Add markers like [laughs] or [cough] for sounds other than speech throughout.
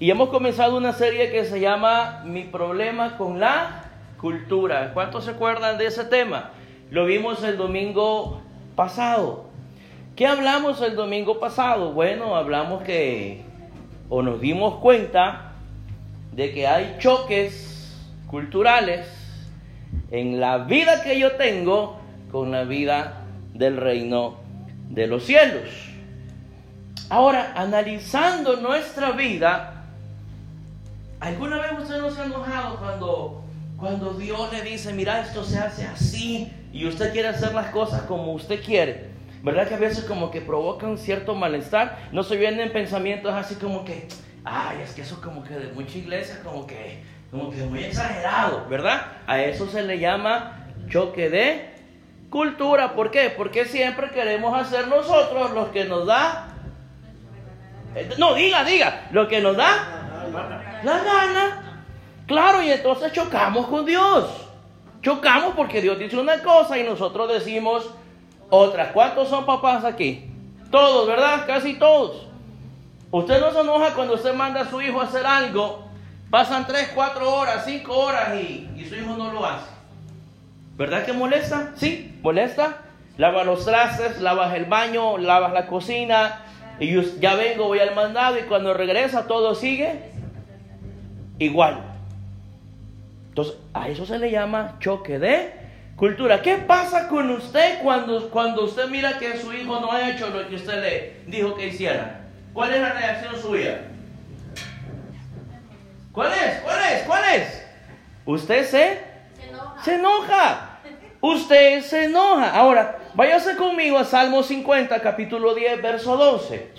Y hemos comenzado una serie que se llama Mi problema con la cultura. ¿Cuántos se acuerdan de ese tema? Lo vimos el domingo pasado. ¿Qué hablamos el domingo pasado? Bueno, hablamos que, o nos dimos cuenta de que hay choques culturales en la vida que yo tengo con la vida del reino de los cielos. Ahora, analizando nuestra vida, ¿Alguna vez usted no se ha enojado cuando, cuando Dios le dice, mira, esto se hace así y usted quiere hacer las cosas como usted quiere? ¿Verdad que a veces como que provoca un cierto malestar? No se vienen pensamientos así como que, ay, es que eso como que de mucha iglesia, como que, como que muy exagerado, ¿verdad? A eso se le llama choque de cultura. ¿Por qué? Porque siempre queremos hacer nosotros lo que nos da. No, diga, diga, lo que nos da la gana. Claro, y entonces chocamos con Dios. Chocamos porque Dios dice una cosa y nosotros decimos otra. ¿Cuántos son papás aquí? Todos, ¿verdad? Casi todos. Usted no se enoja cuando usted manda a su hijo a hacer algo, pasan 3, 4 horas, 5 horas y, y su hijo no lo hace. ¿Verdad que molesta? Sí, molesta. Lava los trastes, lavas el baño, lavas la cocina, y ya vengo, voy al mandado y cuando regresa todo sigue igual. Entonces, a eso se le llama choque de cultura. ¿Qué pasa con usted cuando, cuando usted mira que su hijo no ha hecho lo que usted le dijo que hiciera? ¿Cuál es la reacción suya? ¿Cuál es? ¿Cuál es? ¿Cuál es? Usted se, se enoja. Usted se enoja. Ahora, váyase conmigo a Salmo 50, capítulo 10, verso 12.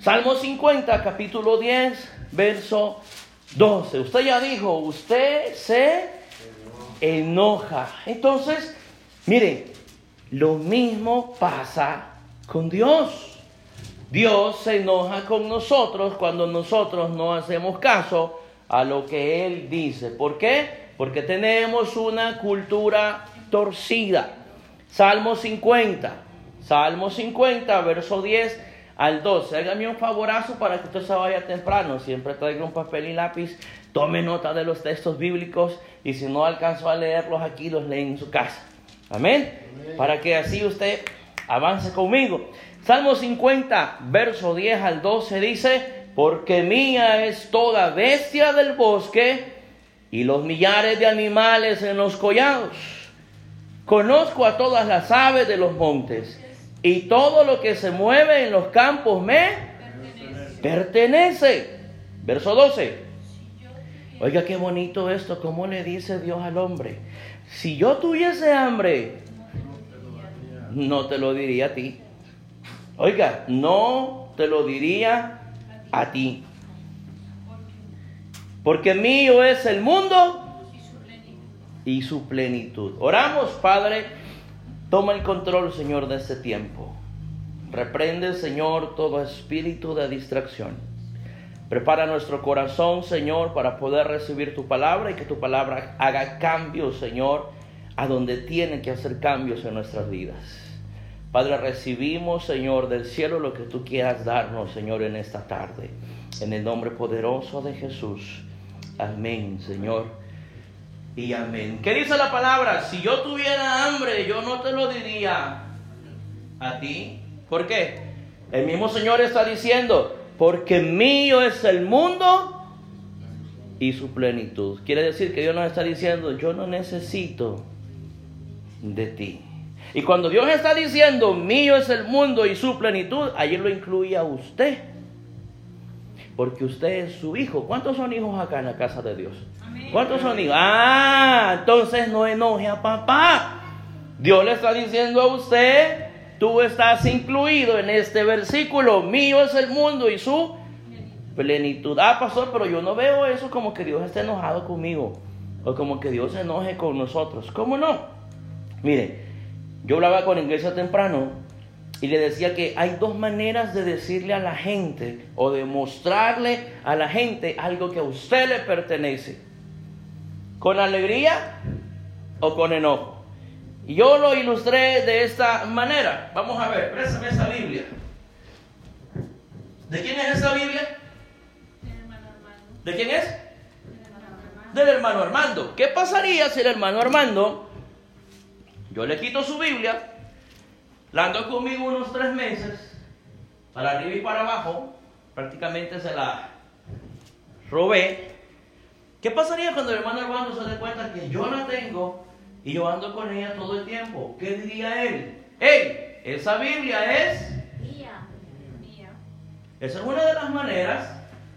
Salmo 50, capítulo 10, verso 12. Usted ya dijo, usted se enoja. Entonces, mire, lo mismo pasa con Dios. Dios se enoja con nosotros cuando nosotros no hacemos caso a lo que Él dice. ¿Por qué? Porque tenemos una cultura torcida. Salmo 50, Salmo 50, verso 10 al 12. Hágame un favorazo para que usted se vaya temprano. Siempre traiga un papel y lápiz. Tome nota de los textos bíblicos y si no alcanzó a leerlos aquí, los lee en su casa. Amén. Para que así usted avance conmigo. Salmo 50, verso 10 al 12 dice, porque mía es toda bestia del bosque y los millares de animales en los collados. Conozco a todas las aves de los montes y todo lo que se mueve en los campos me pertenece. Verso 12. Oiga, qué bonito esto, ¿cómo le dice Dios al hombre? Si yo tuviese hambre, no te lo diría a ti. Oiga, no te lo diría a ti. Porque mío es el mundo y su plenitud. Oramos, Padre Toma el control, Señor, de este tiempo. Reprende, Señor, todo espíritu de distracción. Prepara nuestro corazón, Señor, para poder recibir tu palabra y que tu palabra haga cambios, Señor, a donde tiene que hacer cambios en nuestras vidas. Padre, recibimos, Señor, del cielo lo que tú quieras darnos, Señor, en esta tarde. En el nombre poderoso de Jesús. Amén, Señor y amén. ¿Qué dice la palabra? Si yo tuviera hambre, yo no te lo diría a ti. ¿Por qué? El mismo Señor está diciendo, porque mío es el mundo y su plenitud. Quiere decir que Dios nos está diciendo, yo no necesito de ti. Y cuando Dios está diciendo, mío es el mundo y su plenitud, allí lo incluye a usted. Porque usted es su hijo. ¿Cuántos son hijos acá en la casa de Dios? ¿Cuántos son hijos? Ah, entonces no enoje a papá. Dios le está diciendo a usted, tú estás incluido en este versículo. Mío es el mundo y su plenitud. Ah, pastor, pero yo no veo eso como que Dios esté enojado conmigo. O como que Dios se enoje con nosotros. ¿Cómo no? Mire, yo hablaba con iglesia temprano y le decía que hay dos maneras de decirle a la gente o de mostrarle a la gente algo que a usted le pertenece. ¿Con alegría o con enojo? Y yo lo ilustré de esta manera. Vamos a ver, préstame esa Biblia. ¿De quién es esta Biblia? ¿De quién es? Del hermano Armando. ¿Qué pasaría si el hermano Armando, yo le quito su Biblia, la ando conmigo unos tres meses, para arriba y para abajo, prácticamente se la robé. ¿Qué pasaría cuando el hermano Armando se dé cuenta que yo la tengo y yo ando con ella todo el tiempo? ¿Qué diría él? ¡Ey! Esa Biblia es mía. Esa es una de las maneras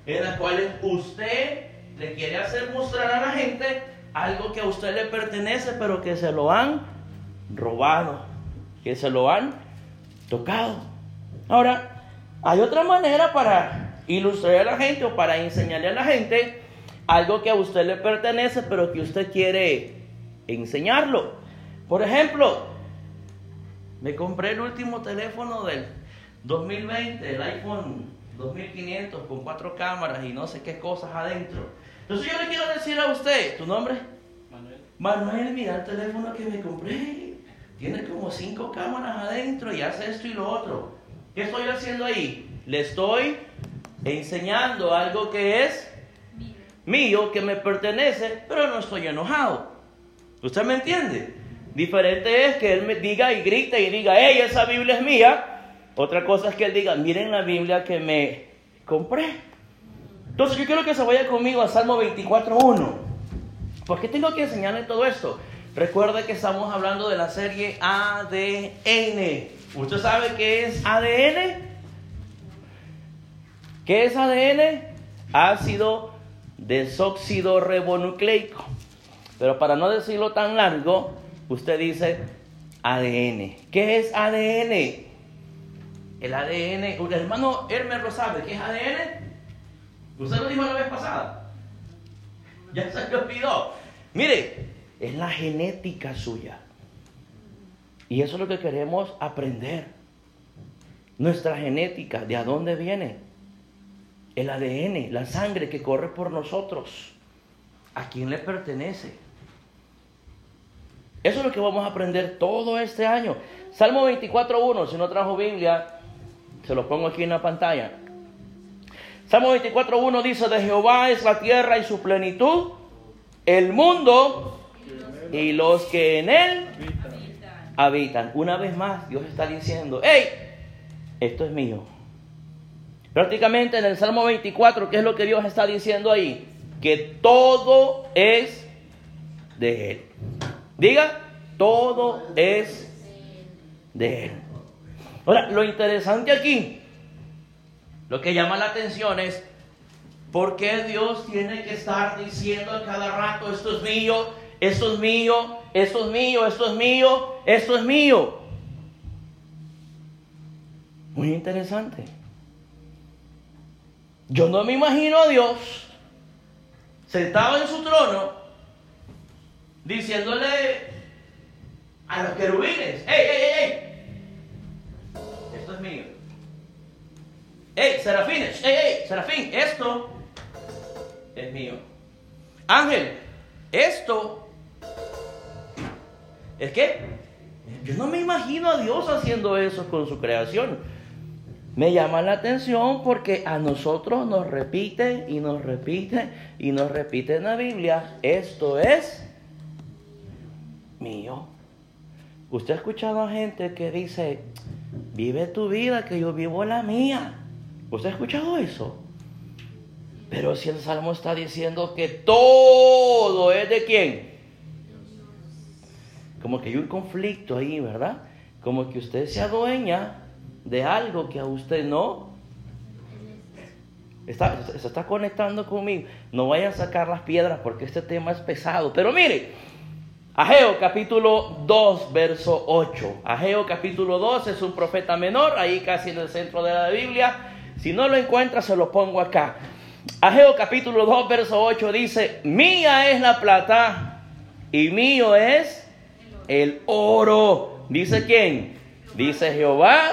en las cuales usted le quiere hacer mostrar a la gente algo que a usted le pertenece, pero que se lo han robado, que se lo han tocado. Ahora, hay otra manera para ilustrar a la gente o para enseñarle a la gente algo que a usted le pertenece, pero que usted quiere enseñarlo. Por ejemplo, me compré el último teléfono del 2020, el iPhone 2500 con cuatro cámaras y no sé qué cosas adentro. Entonces yo le quiero decir a usted, ¿tu nombre? Manuel. Manuel, mira el teléfono que me compré. Tiene como cinco cámaras adentro y hace esto y lo otro. ¿Qué estoy haciendo ahí? Le estoy enseñando algo que es mío, que me pertenece, pero no estoy enojado. ¿Usted me entiende? Diferente es que él me diga y grita y diga, hey, esa Biblia es mía. Otra cosa es que él diga, miren la Biblia que me compré. Entonces yo quiero que se vaya conmigo a Salmo 24.1. ¿Por qué tengo que enseñarle todo esto? Recuerde que estamos hablando de la serie ADN. ¿Usted sabe qué es ADN? ¿Qué es ADN? Ácido desóxido ribonucleico. Pero para no decirlo tan largo, usted dice ADN. ¿Qué es ADN? El ADN, el hermano Hermes lo sabe, ¿qué es ADN? Usted lo dijo la vez pasada. Ya se le olvidó. Mire, es la genética suya. Y eso es lo que queremos aprender. Nuestra genética, ¿de dónde viene? El ADN, la sangre que corre por nosotros. ¿A quién le pertenece? Eso es lo que vamos a aprender todo este año. Salmo 24.1, si no trajo Biblia, se lo pongo aquí en la pantalla. Salmo 24.1 dice, de Jehová es la tierra y su plenitud, el mundo y los que en él habitan. Una vez más, Dios está diciendo, hey, esto es mío. Prácticamente en el Salmo 24, ¿qué es lo que Dios está diciendo ahí? Que todo es de Él. Diga, todo es de Él. Ahora, lo interesante aquí lo que llama la atención es, ¿por qué Dios tiene que estar diciendo a cada rato, esto es mío, esto es mío, esto es mío, esto es mío, esto es mío? Muy interesante. Yo no me imagino a Dios sentado en su trono diciéndole a los querubines, ¡Ey, ey, ey, ey! Esto es mío. ¡Ey, serafines! ¡Ey, ey! Serafín, esto es mío. Ángel, esto es que yo no me imagino a Dios haciendo eso con su creación. Me llama la atención porque a nosotros nos repite y nos repite y nos repite en la Biblia, esto es mío. Usted ha escuchado a gente que dice, vive tu vida, que yo vivo la mía. ¿Usted ha escuchado eso? Pero si el Salmo está diciendo que todo es de quién. Como que hay un conflicto ahí, ¿verdad? Como que usted se adueña de algo que a usted no. Está, se está conectando conmigo. No vaya a sacar las piedras porque este tema es pesado. Pero mire, Ageo capítulo 2, verso 8. Ageo capítulo 2 es un profeta menor, ahí casi en el centro de la Biblia. Si no lo encuentra, se lo pongo acá. Ageo capítulo 2, verso 8 dice, mía es la plata y mío es el oro. ¿Dice quién? Dice Jehová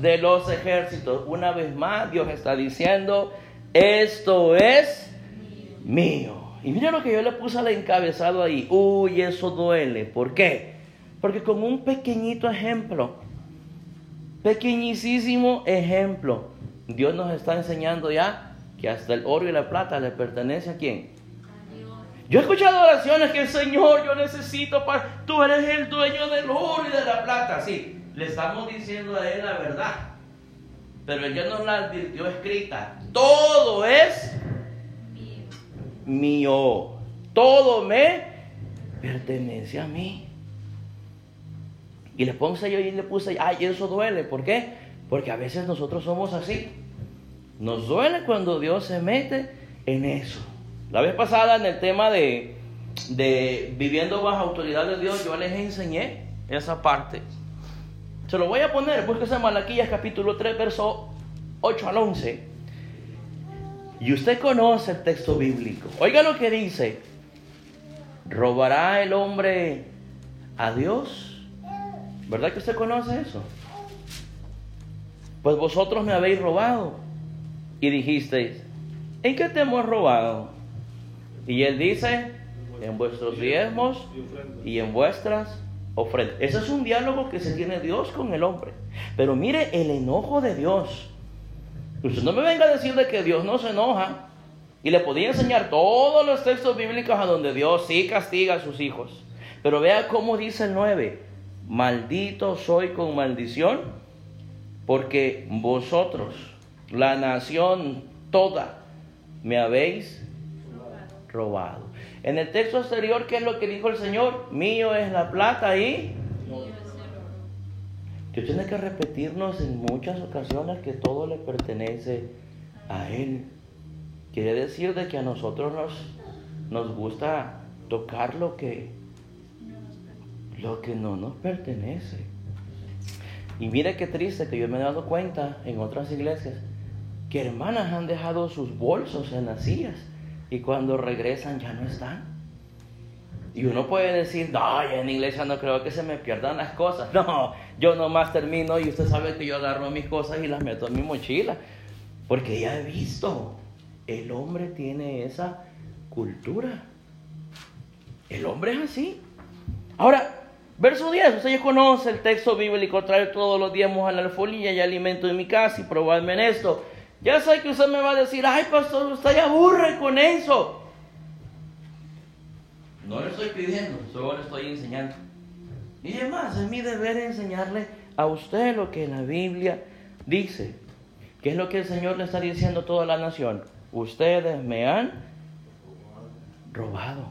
de los ejércitos. Una vez más, Dios está diciendo, esto es mío. Y mira lo que yo le puse al encabezado ahí. Uy, eso duele. ¿Por qué? Porque con un pequeñito ejemplo, pequeñísimo ejemplo, Dios nos está enseñando ya que hasta el oro y la plata le pertenece a quién? Yo he escuchado oraciones que el Señor, yo necesito para... Tú eres el dueño del oro y de la plata. Sí, le estamos diciendo a Él la verdad. Pero Él ya nos la advirtió escrita. Todo es mío. Todo me pertenece a mí. Y le puse yo y le puse, ay, eso duele. ¿Por qué? Porque a veces nosotros somos así. Nos duele cuando Dios se mete en eso. La vez pasada en el tema de, de viviendo bajo autoridad de Dios, yo les enseñé esa parte. Se lo voy a poner, búsquese Malaquías capítulo 3, verso 8 al 11. Y usted conoce el texto bíblico. Oiga lo que dice. ¿Robará el hombre a Dios? ¿Verdad que usted conoce eso? Pues vosotros me habéis robado. Y dijisteis, ¿en qué te hemos robado? Y él dice, en vuestros diezmos y en vuestras ofrendas. Ese es un diálogo que se tiene Dios con el hombre. Pero mire el enojo de Dios. Usted no me venga a decir de que Dios no se enoja. Y le podía enseñar todos los textos bíblicos a donde Dios sí castiga a sus hijos. Pero vea cómo dice el 9. Maldito soy con maldición, porque vosotros, la nación toda, me habéis robado. En el texto exterior, ¿qué es lo que dijo el Señor? Mío es la plata y... Dios tiene que repetirnos en muchas ocasiones que todo le pertenece a Él. Quiere decir de que a nosotros nos, nos gusta tocar lo que, lo que no nos pertenece. Y mire qué triste que yo me he dado cuenta en otras iglesias que hermanas han dejado sus bolsos en las sillas y cuando regresan ya no están. Y uno puede decir, no, en iglesia no creo que se me pierdan las cosas. [laughs] No, yo nomás termino y usted sabe que yo agarro mis cosas y las meto en mi mochila. Porque ya he visto, el hombre tiene esa cultura. El hombre es así. Ahora, verso 10, usted ya el texto bíblico, trae todos los días a la alfolía y alimento en mi casa y probadme en esto. Ya sé que usted me va a decir, ay pastor, usted ya aburre con eso. No le estoy pidiendo, solo le estoy enseñando. Y además, es mi deber enseñarle a usted lo que la Biblia dice. ¿Qué es lo que el Señor le está diciendo a toda la nación? Ustedes me han robado.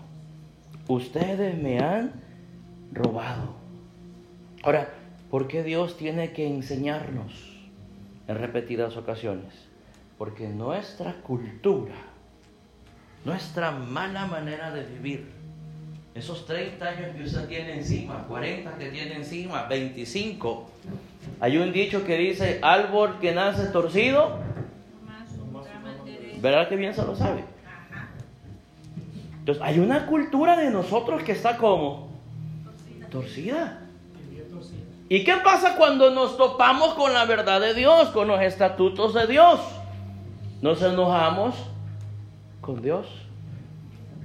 Ustedes me han robado. Ahora, ¿por qué Dios tiene que enseñarnos en repetidas ocasiones? Porque nuestra cultura, nuestra mala manera de vivir, esos 30 años que usted tiene encima, 40 que tiene encima, 25. Hay un dicho que dice, árbol que nace torcido, ¿verdad que bien se lo sabe? Entonces, hay una cultura de nosotros que está como torcida. ¿Y qué pasa cuando nos topamos con la verdad de Dios, con los estatutos de Dios? Nos enojamos con Dios.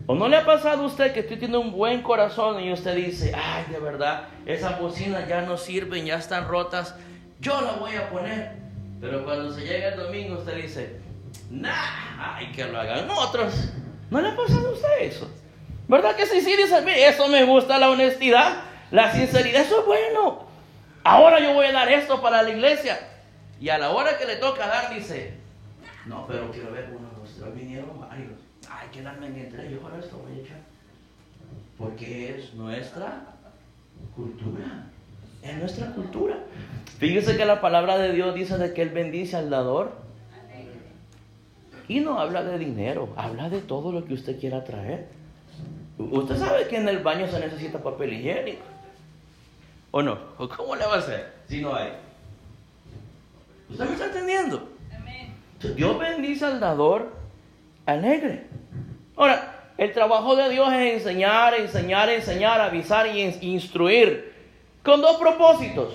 ¿O no le ha pasado a usted que usted tiene un buen corazón y usted dice, ay, de verdad, esas bocinas ya no sirven, ya están rotas, yo la voy a poner? Pero cuando se llega el domingo usted dice, nah, ay, que lo hagan otros. ¿No le ha pasado a usted eso? ¿Verdad que sí, sí? Dice, eso me gusta, la honestidad, la sinceridad, eso es bueno. Ahora yo voy a dar esto para la iglesia. Y a la hora que le toca dar, dice, no, pero quiero ver uno, dos, tres, vinieron varios hay que darme entre yo ahora esto voy a echar. Porque es nuestra cultura. Es nuestra cultura. Fíjese que la palabra de Dios dice de que Él bendice al dador. Y no habla de dinero, habla de todo lo que usted quiera traer. Usted sabe que en el baño se necesita papel higiénico. ¿O no? ¿Cómo le va a hacer si no hay? ¿Usted me está entendiendo? Dios bendice al dador alegre. Ahora, el trabajo de Dios es enseñar, enseñar, enseñar, avisar y instruir con dos propósitos.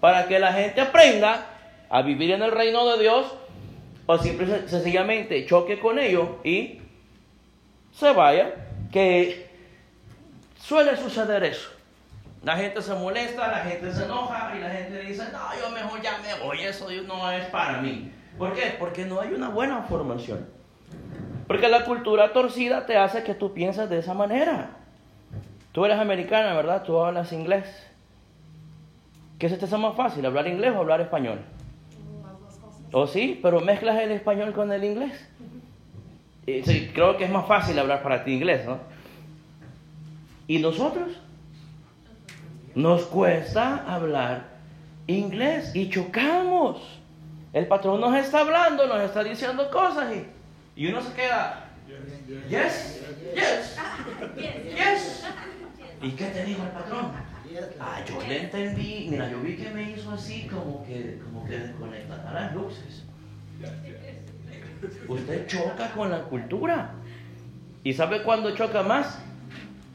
Para que la gente aprenda a vivir en el reino de Dios o simple sencillamente choque con ellos y se vaya, que suele suceder eso. La gente se molesta, la gente se enoja y la gente dice, no, yo mejor ya me voy, eso no es para mí. ¿Por qué? Porque no hay una buena formación. Porque la cultura torcida te hace que tú pienses de esa manera. Tú eres americana, ¿verdad? Tú hablas inglés. ¿Qué se te hace más fácil, hablar inglés o hablar español? ¿O sí? Pero mezclas el español con el inglés. Y, sí, creo que es más fácil hablar para ti inglés, ¿no? ¿Y nosotros? Nos cuesta hablar inglés y chocamos. El patrón nos está hablando, nos está diciendo cosas y, y uno se queda, yes, yes, yes. ¿Y qué te dijo el patrón? Ah, yo le entendí, mira, yo vi que me hizo así como que, como que las luces. Usted choca con la cultura. ¿Y sabe cuándo choca más?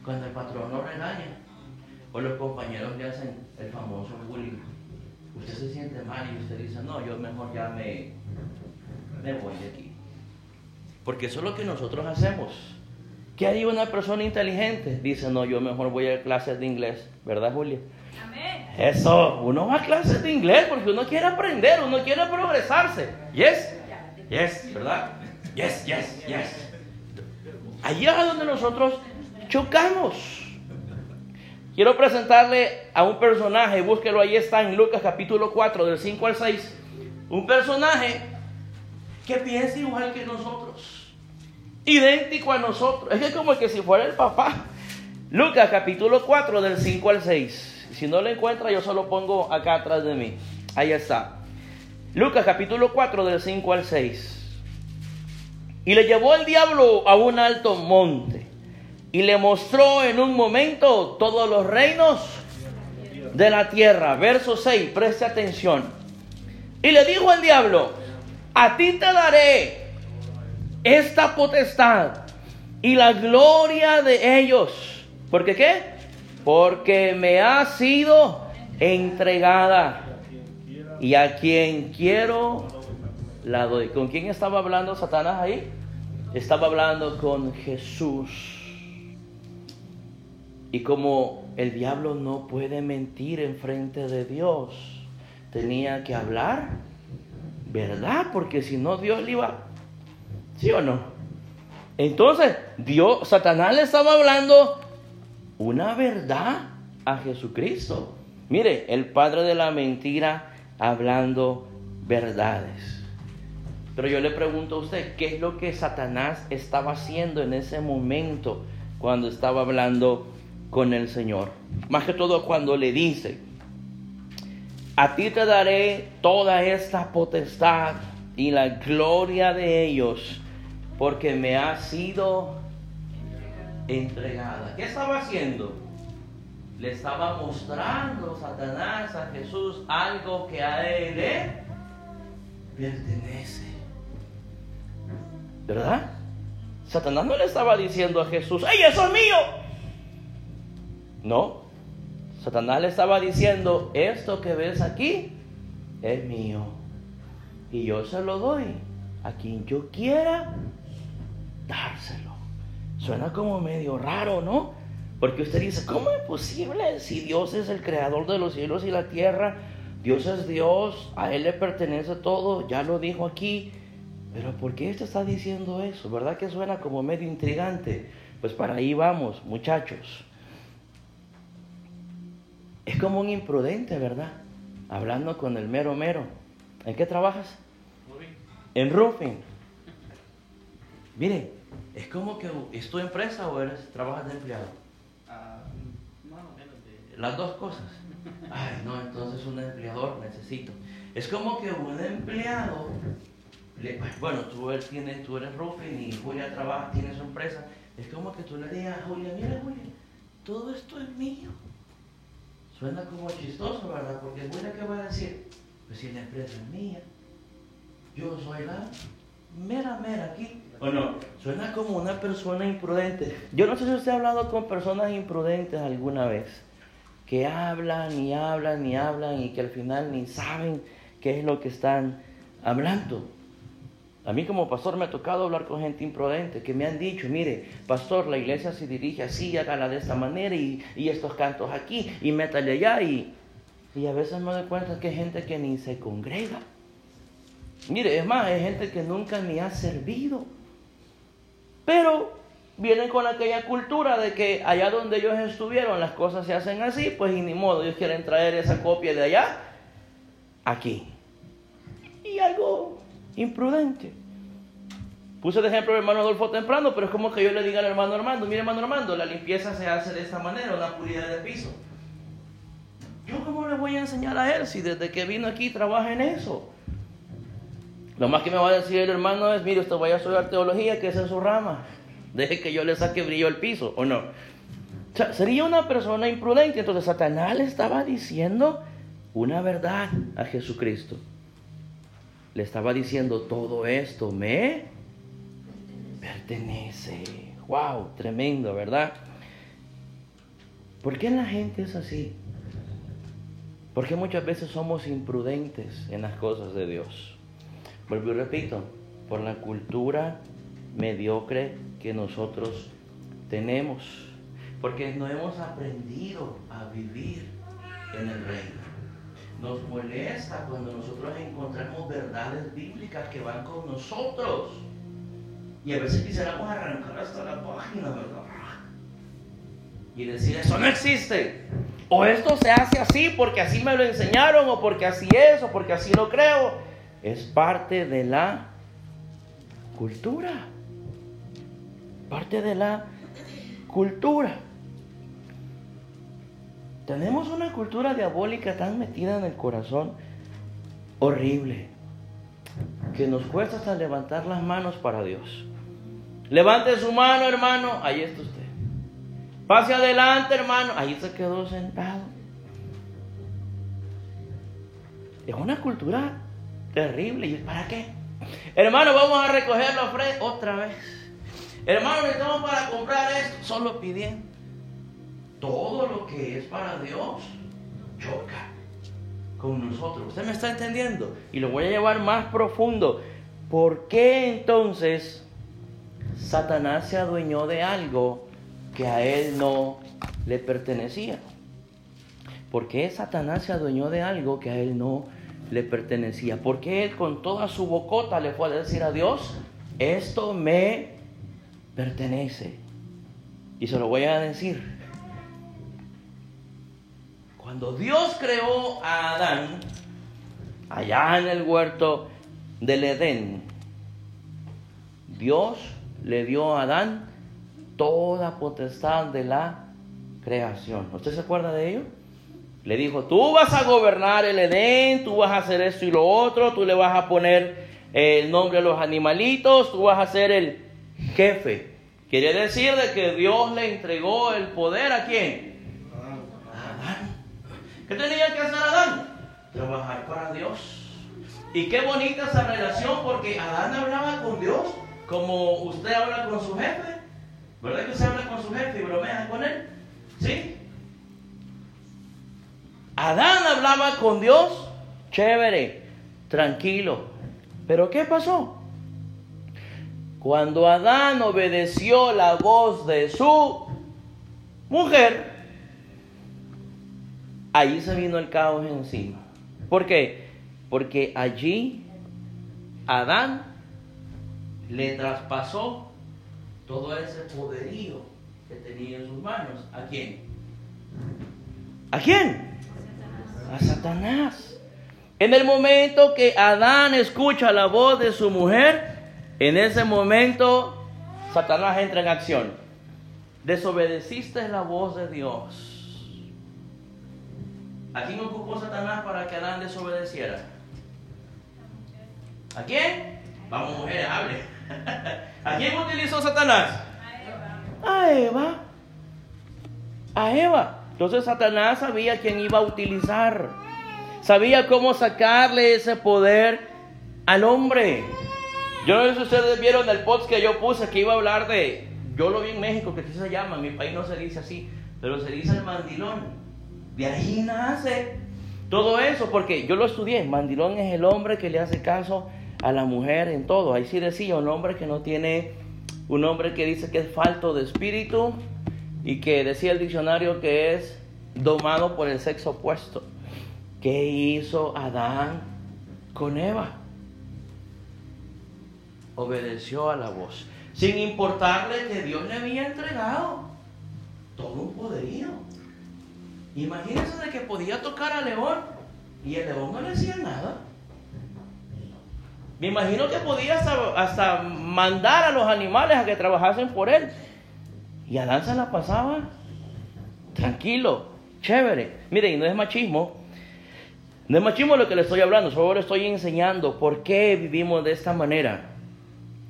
Cuando el patrón lo regaña. O los compañeros le hacen el famoso bullying. Usted se siente mal y usted dice, no, yo mejor ya me, me voy de aquí. Porque eso es lo que nosotros hacemos. ¿Qué haría una persona inteligente? Dice, no, yo mejor voy a clases de inglés. ¿Verdad, Julia? Amén. Eso, uno va a clases de inglés porque uno quiere aprender, uno quiere progresarse. Yes, yes, ¿verdad? Yes, yes, yes. Allá es donde nosotros chocamos. Quiero presentarle a un personaje, búsquelo ahí está en Lucas capítulo 4, del 5 al 6. Un personaje que piensa igual que nosotros idéntico a nosotros. Es que como que si fuera el papá. Lucas capítulo 4 del 5 al 6. Si no lo encuentra, yo solo pongo acá atrás de mí. Ahí está. Lucas capítulo 4 del 5 al 6. Y le llevó el diablo a un alto monte y le mostró en un momento todos los reinos de la tierra. Verso 6, preste atención. Y le dijo el diablo, a ti te daré esta potestad y la gloria de ellos. ¿Por qué qué? Porque me ha sido entregada y a quien quiero la doy. ¿Con quién estaba hablando Satanás ahí? Estaba hablando con Jesús. Y como el diablo no puede mentir en frente de Dios, tenía que hablar, ¿verdad? Porque si no Dios le iba ¿Sí o no? Entonces, Dios, Satanás le estaba hablando una verdad a Jesucristo. Mire, el padre de la mentira hablando verdades. Pero yo le pregunto a usted, ¿qué es lo que Satanás estaba haciendo en ese momento cuando estaba hablando con el Señor? Más que todo cuando le dice, a ti te daré toda esta potestad y la gloria de ellos porque me ha sido entregada. ¿Qué estaba haciendo? Le estaba mostrando Satanás a Jesús algo que a él le pertenece. ¿Verdad? Satanás no le estaba diciendo a Jesús, ¡ay, eso es mío! No. Satanás le estaba diciendo, esto que ves aquí es mío. Y yo se lo doy a quien yo quiera dárselo. Suena como medio raro, ¿no? Porque usted dice, ¿cómo es posible si Dios es el creador de los cielos y la tierra? Dios es Dios, a Él le pertenece todo, ya lo dijo aquí. Pero ¿por qué usted está diciendo eso? ¿Verdad que suena como medio intrigante? Pues para ahí vamos, muchachos. Es como un imprudente, ¿verdad? Hablando con el mero mero. ¿En qué trabajas? En roofing. Mire, es como que es tu empresa o eres trabajas de empleado. Ah, Las dos cosas. Ay, no, entonces un empleador necesito. Es como que un empleado, bueno, tú eres, tienes, tú eres roofing y Julia trabaja, tiene su empresa. Es como que tú le digas a Julia, mira Julia, todo esto es mío. Suena como chistoso, ¿verdad? Porque Julia, ¿qué va a decir? Pues si la empresa es mía, yo soy la mera, mera aquí. ¿O no? Suena como una persona imprudente. Yo no sé si usted ha hablado con personas imprudentes alguna vez, que hablan y hablan y hablan y que al final ni saben qué es lo que están hablando. A mí como pastor me ha tocado hablar con gente imprudente que me han dicho, mire, pastor, la iglesia se dirige así, hágala de esta manera y, estos cantos aquí y métale allá y, y a veces me doy cuenta que hay gente que ni se congrega. Mire, es más, hay gente que nunca ni ha servido. Pero vienen con aquella cultura de que allá donde ellos estuvieron las cosas se hacen así, pues y ni modo, ellos quieren traer esa copia de allá aquí. Y algo imprudente. Puse de ejemplo el hermano Adolfo temprano, pero es como que yo le diga al hermano Armando, mire hermano Armando, la limpieza se hace de esta manera, una pulida de piso. ¿Yo cómo le voy a enseñar a él si desde que vino aquí trabaja en eso? Lo más que me va a decir el hermano es, mire, usted vaya a estudiar teología, que es su rama. Deje que yo le saque brillo al piso, ¿o no? Sería una persona imprudente. Entonces Satanás le estaba diciendo una verdad a Jesucristo. Le estaba diciendo, todo esto me pertenece. ¡Wow! Tremendo, ¿verdad? ¿Por qué la gente es así? Porque muchas veces somos imprudentes en las cosas de Dios. Vuelvo y repito, por la cultura mediocre que nosotros tenemos. Porque no hemos aprendido a vivir en el reino. Nos molesta cuando nosotros encontramos verdades bíblicas que van con nosotros. Y a veces quisiéramos arrancar hasta la página, ¿verdad? Y decir, eso no existe. O esto se hace así porque así me lo enseñaron, o porque así es, o porque así lo creo. Es parte de la cultura. Parte de la cultura. Tenemos una cultura diabólica tan metida en el corazón, horrible, que nos cuesta hasta levantar las manos para Dios. Levante su mano, hermano, ahí está usted. Pase adelante, hermano. Ahí se quedó sentado. Es una cultura terrible. ¿Y para qué? Hermano, vamos a recoger la ofrenda otra vez. Hermano, necesitamos para comprar esto. Solo pidiendo. Todo lo que es para Dios choca con nosotros. ¿Usted me está entendiendo? Y lo voy a llevar más profundo. ¿Por qué entonces Satanás se adueñó de algo que a él no le pertenecía. Porque Satanás se adueñó de algo que a él no le pertenecía. Porque él con toda su bocota le fue a decir a Dios, esto me pertenece. Y se lo voy a decir. Cuando Dios creó a Adán, allá en el huerto del Edén, Dios le dio a Adán toda potestad de la creación. ¿Usted se acuerda de ello? Le dijo, tú vas a gobernar el Edén, tú vas a hacer esto y lo otro, tú le vas a poner el nombre a los animalitos, tú vas a ser el jefe. Quiere decir de que Dios le entregó el poder a quién? ¿Qué tenía que hacer Adán? Trabajar para Dios. Y qué bonita esa relación porque Adán hablaba con Dios como usted habla con su jefe. ¿Verdad que usted habla con su jefe y bromea con él? ¿Sí? Adán hablaba con Dios, chévere, tranquilo. Pero ¿qué pasó? Cuando Adán obedeció la voz de su mujer, ahí se vino el caos encima. ¿Por qué? Porque allí Adán le traspasó todo ese poderío que tenía en sus manos. ¿A quién? ¿A quién? A Satanás. En el momento que Adán escucha la voz de su mujer, en ese momento Satanás entra en acción. Desobedeciste la voz de Dios. ¿A quién ocupó Satanás para que Adán desobedeciera? ¿A quién? Vamos, mujeres, hable. [laughs] ¿A quién utilizó Satanás? A Eva. A Eva. Entonces Satanás sabía quién iba a utilizar. Sabía cómo sacarle ese poder al hombre. Yo no sé si ustedes vieron el post que yo puse que iba a hablar de, yo lo vi en México, que así se llama, en mi país no se dice así, pero se dice el mandilón. De ahí nace todo eso, porque yo lo estudié. Mandilón es el hombre que le hace caso a la mujer en todo. Ahí sí decía un hombre que no tiene, un hombre que dice que es falto de espíritu y que decía el diccionario que es domado por el sexo opuesto. ¿Qué hizo Adán con Eva? Obedeció a la voz. sin importarle que Dios le había entregado todo un poderío. Imagínense de que podía tocar al león y el león no le hacía nada. Me imagino que podía hasta, mandar a los animales a que trabajasen por él. Y Adán se la pasaba tranquilo, chévere. Miren, no es machismo. No es machismo lo que le estoy hablando, solo le estoy enseñando por qué vivimos de esta manera.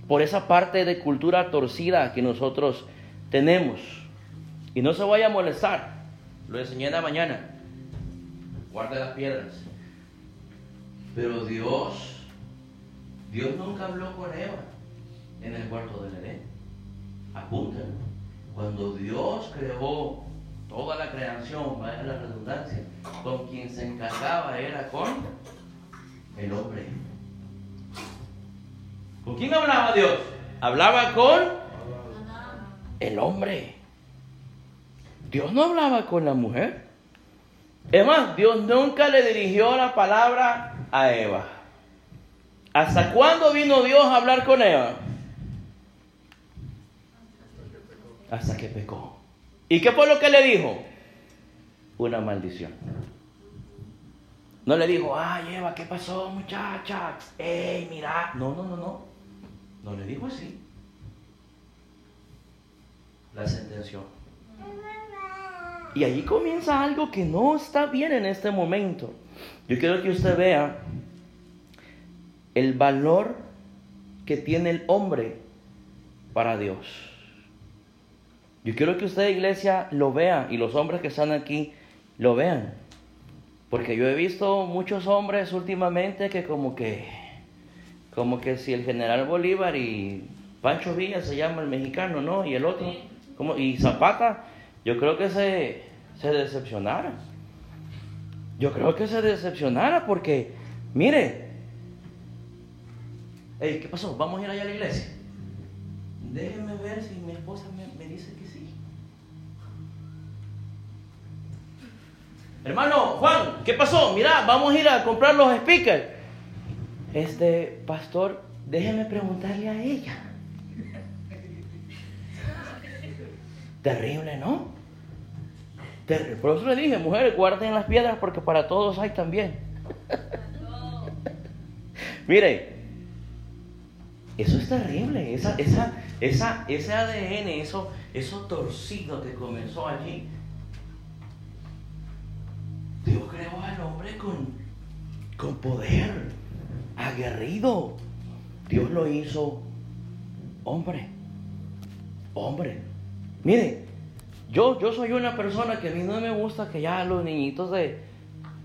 Por esa parte de cultura torcida que nosotros tenemos. Y no se vaya a molestar. Lo enseñé en la mañana. Guarde las piedras. Pero Dios Dios nunca habló con Eva en el cuarto del Edén. Apunten. Cuando Dios creó toda la creación, vaya la redundancia, con quien se encargaba era con el hombre. ¿Con quién hablaba Dios? Hablaba con el hombre. Dios no hablaba con la mujer. Es más, Dios nunca le dirigió la palabra a Eva. ¿Hasta cuándo vino Dios a hablar con Eva? Hasta que pecó. ¿Y qué fue lo que le dijo? Una maldición. No le dijo, ay Eva, ¿qué pasó muchacha? ¡Ey, mira! No, no, no, no. No le dijo así. La sentenció. Y allí comienza algo que no está bien en este momento. Yo quiero que usted vea el valor que tiene el hombre para Dios. Yo quiero que usted, iglesia, lo vea y los hombres que están aquí lo vean. Porque yo he visto muchos hombres últimamente que como que, como que si el general Bolívar y Pancho Villa se llama el mexicano, ¿no? Y el otro, como, y Zapata, yo creo que se, se decepcionara. Yo creo que se decepcionara porque, mire, Hey, ¿qué pasó? ¿Vamos a ir allá a la iglesia? Déjenme ver si mi esposa me, dice que sí. Hermano Juan, ¿qué pasó? Mira, vamos a ir a comprar los speakers. Este pastor, déjeme preguntarle a ella. Terrible, ¿no? Por eso le dije, mujeres, guarden las piedras porque para todos hay también. [laughs] Mire, eso es terrible, esa, esa, esa, ese ADN, eso, eso torcido que comenzó allí. Dios creó al hombre con, con poder, aguerrido. Dios lo hizo hombre, hombre. Mire, yo, yo soy una persona que a mí no me gusta que ya los niñitos de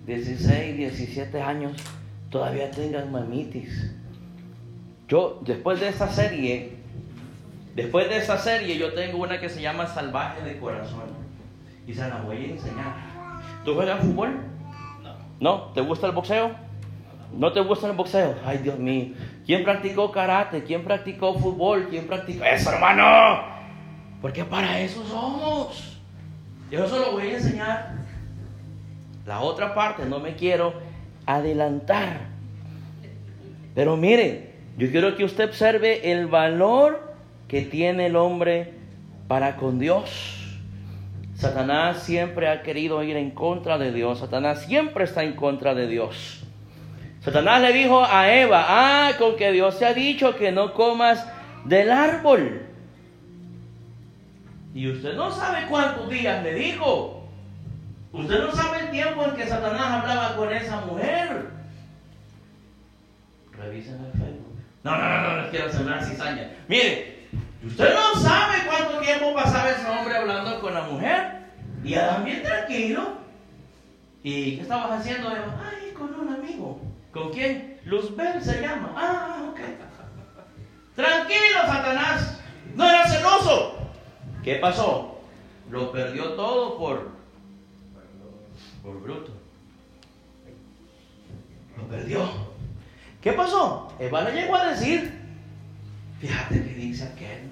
16, 17 años todavía tengan mamitis. Yo, después de esa serie, después de esa serie, yo tengo una que se llama Salvaje de Corazón. Y se la voy a enseñar. ¿Tú juegas fútbol? No. ¿No? ¿Te gusta el boxeo? ¿No te gusta el boxeo? Ay, Dios mío. ¿Quién practicó karate? ¿Quién practicó fútbol? ¿Quién practicó eso, hermano? Porque para eso somos. Yo eso lo voy a enseñar. La otra parte, no me quiero adelantar. Pero miren, yo quiero que usted observe el valor que tiene el hombre para con Dios. Satanás siempre ha querido ir en contra de Dios. Satanás siempre está en contra de Dios. Satanás le dijo a Eva, ah, con que Dios te ha dicho que no comas del árbol. Y usted no sabe cuántos días le dijo. Usted no sabe el tiempo en que Satanás hablaba con esa mujer. Revisen el Facebook. No, no, no, no, no quiero sembrar cizaña. Mire, usted no sabe cuánto tiempo pasaba ese hombre hablando con la mujer. Y Adán bien tranquilo. ¿Y qué estabas haciendo? Ay, con un amigo. ¿Con quién? Luzbel se llama. Ah, ok. Tranquilo, Satanás. No era celoso. ¿Qué pasó? Lo perdió todo por, por bruto. Lo perdió. ¿Qué pasó? Eva le llegó a decir, fíjate que dice aquel,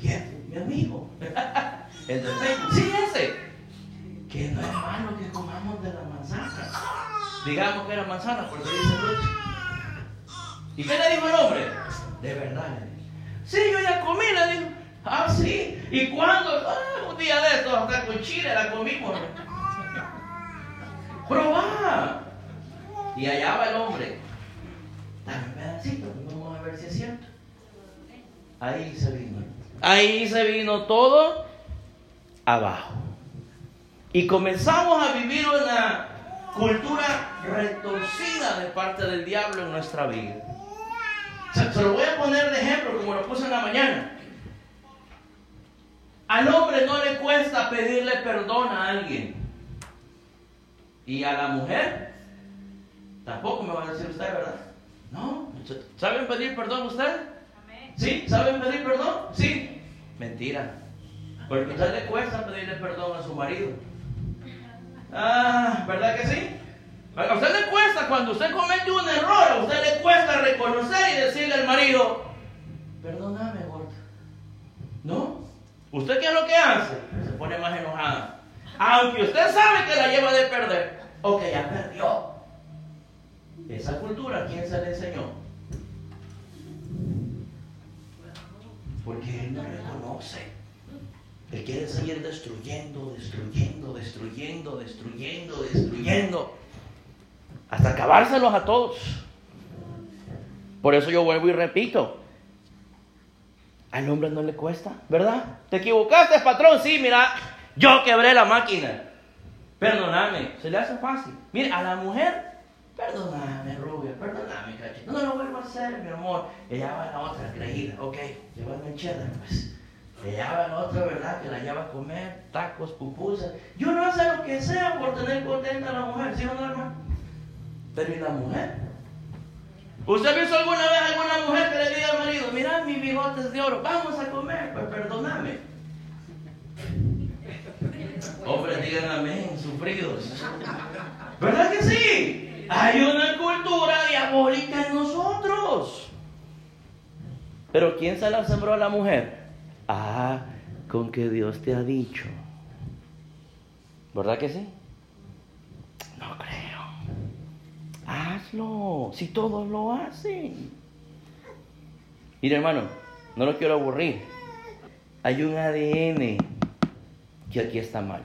¿quién? Mi amigo. [laughs] Facebook. Sí, ese. Que no es malo que comamos de la manzana. Digamos que era manzana, porque dice Ruth. ¿Y qué le dijo el hombre? De verdad Sí, yo ya comí, le digo. Ah, sí. ¿Y cuándo? Ah, un día de estos, hasta con chile la comimos. Probá. Y allá va el hombre. Dame un pedacito, vamos a ver si es cierto. Ahí se vino. Ahí se vino todo abajo. Y comenzamos a vivir una cultura retorcida de parte del diablo en nuestra vida. Se, se, lo voy a poner de ejemplo como lo puse en la mañana. Al hombre no le cuesta pedirle perdón a alguien. Y a la mujer, tampoco me va a decir usted, ¿verdad? No. ¿Saben pedir perdón usted? ¿Sí? ¿Saben pedir perdón? Sí. Mentira. Porque a usted le cuesta pedirle perdón a su marido. Ah, ¿verdad que sí? A usted le cuesta, cuando usted comete un error, a usted le cuesta reconocer y decirle al marido. ¿No? ¿Usted qué es lo que hace? Se pone más enojada. Aunque usted sabe que la lleva de perder. Ok, ya perdió. Esa cultura, ¿quién se le enseñó? Porque él no reconoce. Él quiere seguir destruyendo, destruyendo, destruyendo, destruyendo, destruyendo. Hasta acabárselos a todos. Por eso yo vuelvo y repito. Al hombre no le cuesta, ¿verdad? ¿Te equivocaste, patrón? Sí, mira, yo quebré la máquina. Perdóname, se le hace fácil. Mire, a la mujer, perdóname, rubia, perdóname, cachito. No, lo vuelvo a hacer, mi amor. Ella va a la otra creída, ok, llévame cheddar, pues. Ella va a la otra, ¿verdad? Que la lleva a comer tacos, pupusas. Yo no hace lo que sea por tener contenta a la mujer, ¿sí o no, hermano? Pero ¿y la mujer? ¿Usted ha visto alguna vez alguna mujer que le diga al marido, mira mis bigotes de oro, vamos a comer? Pues perdóname. Hombres digan amén, sufridos. ¿Verdad que sí? Hay una cultura diabólica en nosotros. Pero ¿quién se la sembró a la mujer? Ah, con que Dios te ha dicho. ¿Verdad que sí? No creo. Hazlo, si todos lo hacen. Mire hermano, no lo quiero aburrir. Hay un ADN que aquí está mal.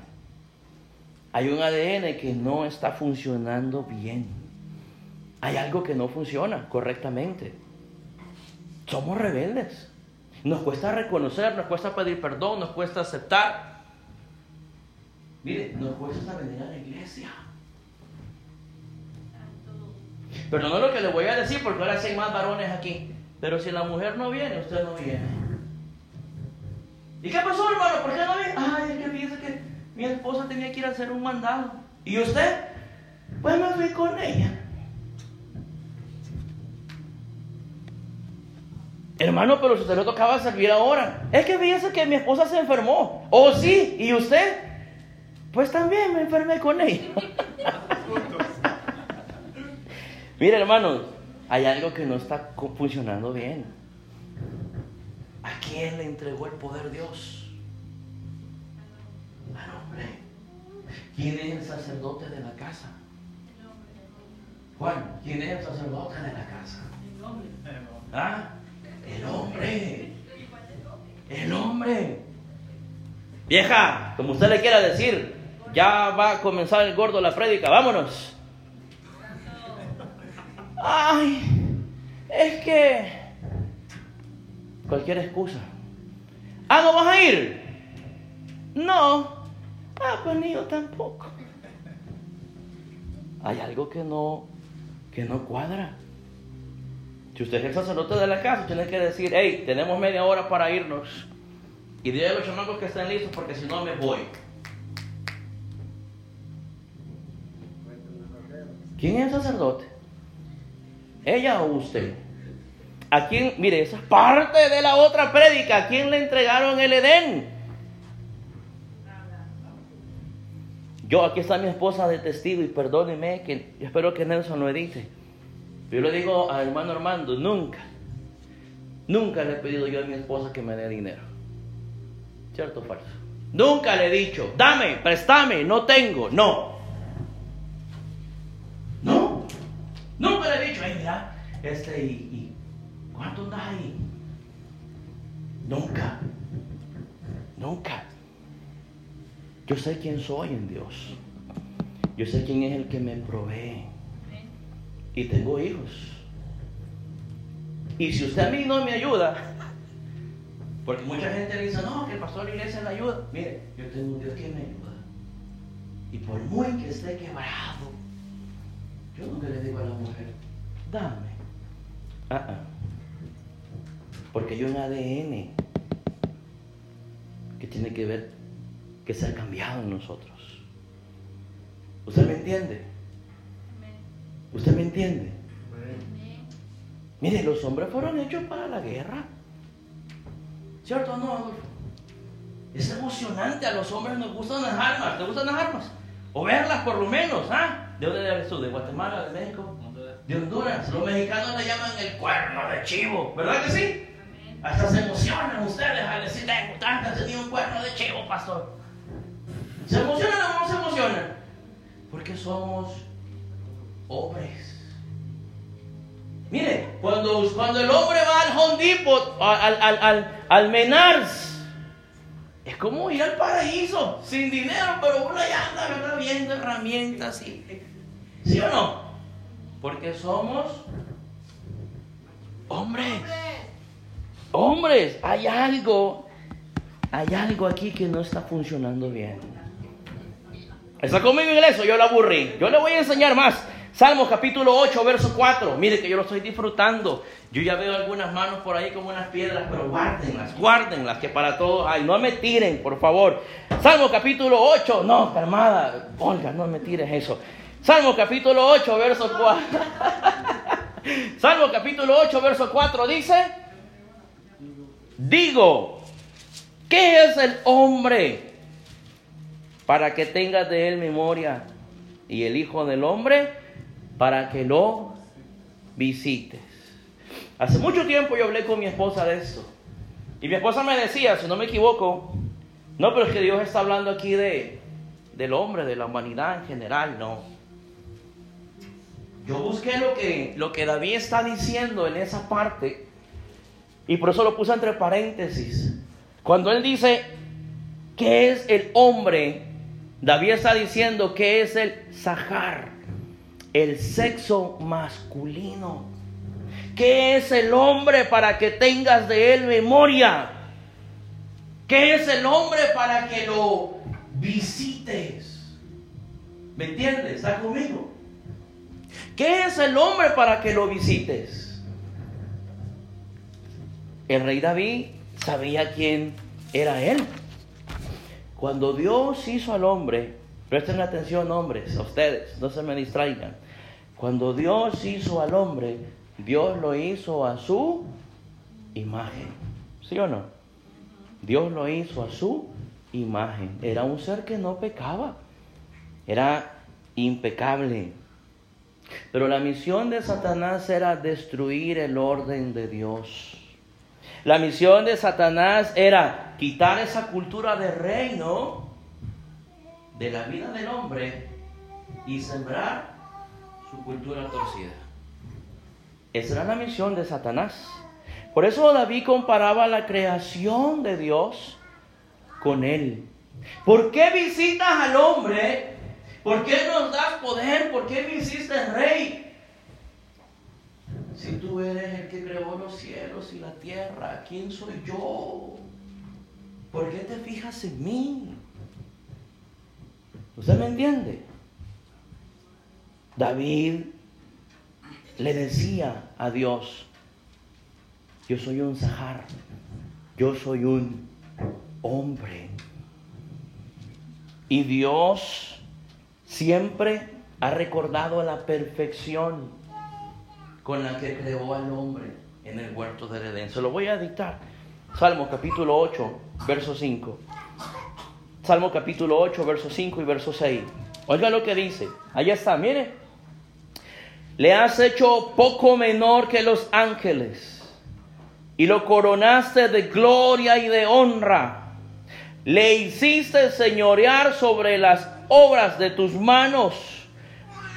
Hay un ADN que no está funcionando bien. Hay algo que no funciona correctamente. Somos rebeldes. Nos cuesta reconocer, nos cuesta pedir perdón, nos cuesta aceptar. Mire, nos cuesta venir a la iglesia. No es lo que le voy a decir porque ahora sí hay más varones aquí. Pero si la mujer no viene, usted no viene. ¿Y qué pasó, hermano? ¿Por qué no viene? Ay, es que fíjese que mi esposa tenía que ir a hacer un mandado. ¿Y usted? Pues me fui con ella. Hermano, pero si usted le tocaba servir ahora. Es que fíjese que mi esposa se enfermó. Oh, sí. ¿Y usted? Pues también me enfermé con ella. [laughs] Mire, hermanos, hay algo que no está funcionando bien. ¿A quién le entregó el poder Dios? Al hombre. ¿Quién es el sacerdote de la casa? Juan, ¿quién es el sacerdote de la casa? ¿Ah? El hombre. El hombre. Vieja, como usted le quiera decir, ya va a comenzar el gordo la prédica, vámonos. Ay, es que cualquier excusa. Ah, ¿no vas a ir? No. Ah, pues ni yo tampoco. Hay algo que no, que no cuadra. Si usted es el sacerdote de la casa, tiene que decir, hey, tenemos media hora para irnos. Y dile a los chamacos que estén listos porque si no me voy. ¿Quién es el sacerdote? ¿Ella o usted? ¿A quién? Mire, esa es parte de la otra prédica. ¿A quién le entregaron el Edén? Yo, aquí está mi esposa de testigo y perdóneme que espero que Nelson lo edite. Yo le digo al hermano Armando, nunca, nunca le he pedido yo a mi esposa que me dé dinero. ¿Cierto o falso? Nunca le he dicho, dame, préstame, no tengo, no. No, le he dicho, ay, mira, este, y, ¿cuánto andas ahí? Nunca. Nunca. Yo sé quién soy en Dios. Yo sé quién es el que me provee. Y tengo hijos. Y si usted a mí no me ayuda, porque mucha gente dice, no, que el pastor de la iglesia le ayuda. Mire, yo tengo un Dios que me ayuda. Y por muy que esté quebrado, yo nunca le digo a la mujer, dame. Ah, ah. Porque hay un ADN que tiene que ver, que se ha cambiado en nosotros. ¿Usted me entiende? ¿Usted me entiende? Mire, los hombres fueron hechos para la guerra. ¿Cierto o no, Adolfo? Es emocionante, a los hombres nos gustan las armas. ¿Te gustan las armas? O verlas por lo menos, ¿ah? ¿De dónde eres tú? ¿De Guatemala, de México? De Honduras. Los mexicanos le llaman el cuerno de chivo, ¿verdad que sí? Hasta se emocionan ustedes al decir, tengo tantas, tenía un cuerno de chivo, pastor. ¿Se emocionan o no se emocionan? Porque somos hombres. Mire, cuando, cuando el hombre va al Home Depot, al, al, al, al Menars, es como ir al paraíso, sin dinero, pero uno ya anda viendo herramientas. Y, ¿Sí o no? Porque somos hombres. Hombres, hay algo, hay algo aquí que no está funcionando bien. ¿Está conmigo eso? Yo lo aburrí. Yo le voy a enseñar más. Salmos capítulo 8, verso 4. Mire que yo lo estoy disfrutando. Yo ya veo algunas manos por ahí como unas piedras, pero guárdenlas, guárdenlas, que para todos hay. No me tiren, por favor. Salmo capítulo 8. No, calmada. Olga, no me tires eso. Salmo capítulo 8, verso 4. [laughs] Salmo capítulo 8, verso 4 dice, digo, ¿qué es el hombre para que tengas de él memoria? Y el Hijo del Hombre para que lo visites. Hace mucho tiempo yo hablé con mi esposa de esto. Y mi esposa me decía, si no me equivoco, no, pero es que Dios está hablando aquí de, del hombre, de la humanidad en general, no. Yo busqué lo que, lo que David está diciendo en esa parte y por eso lo puse entre paréntesis. Cuando él dice, ¿qué es el hombre? David está diciendo que es el Sahar, el sexo masculino. ¿Qué es el hombre para que tengas de él memoria? ¿Qué es el hombre para que lo visites? ¿Me entiendes? ¿Está conmigo? ¿Qué es el hombre para que lo visites? El rey David sabía quién era él. Cuando Dios hizo al hombre, presten atención hombres, a ustedes, no se me distraigan. Cuando Dios hizo al hombre, Dios lo hizo a su imagen. ¿Sí o no? Dios lo hizo a su imagen. Era un ser que no pecaba. Era impecable. Pero la misión de Satanás era destruir el orden de Dios. La misión de Satanás era quitar esa cultura de reino de la vida del hombre y sembrar su cultura torcida. Esa era la misión de Satanás. Por eso David comparaba la creación de Dios con él. ¿Por qué visitas al hombre? ¿Por qué nos das poder? ¿Por qué me hiciste rey? Si tú eres el que creó los cielos y la tierra, ¿quién soy yo? ¿Por qué te fijas en mí? ¿Usted me entiende? David le decía a Dios, yo soy un Sahar, yo soy un hombre. Y Dios siempre ha recordado la perfección con la que creó al hombre en el huerto de Edén. Se lo voy a dictar. Salmo capítulo 8, verso 5. Salmo capítulo 8, verso 5 y verso 6. Oiga lo que dice. Allá está, mire. Le has hecho poco menor que los ángeles y lo coronaste de gloria y de honra. Le hiciste señorear sobre las obras de tus manos.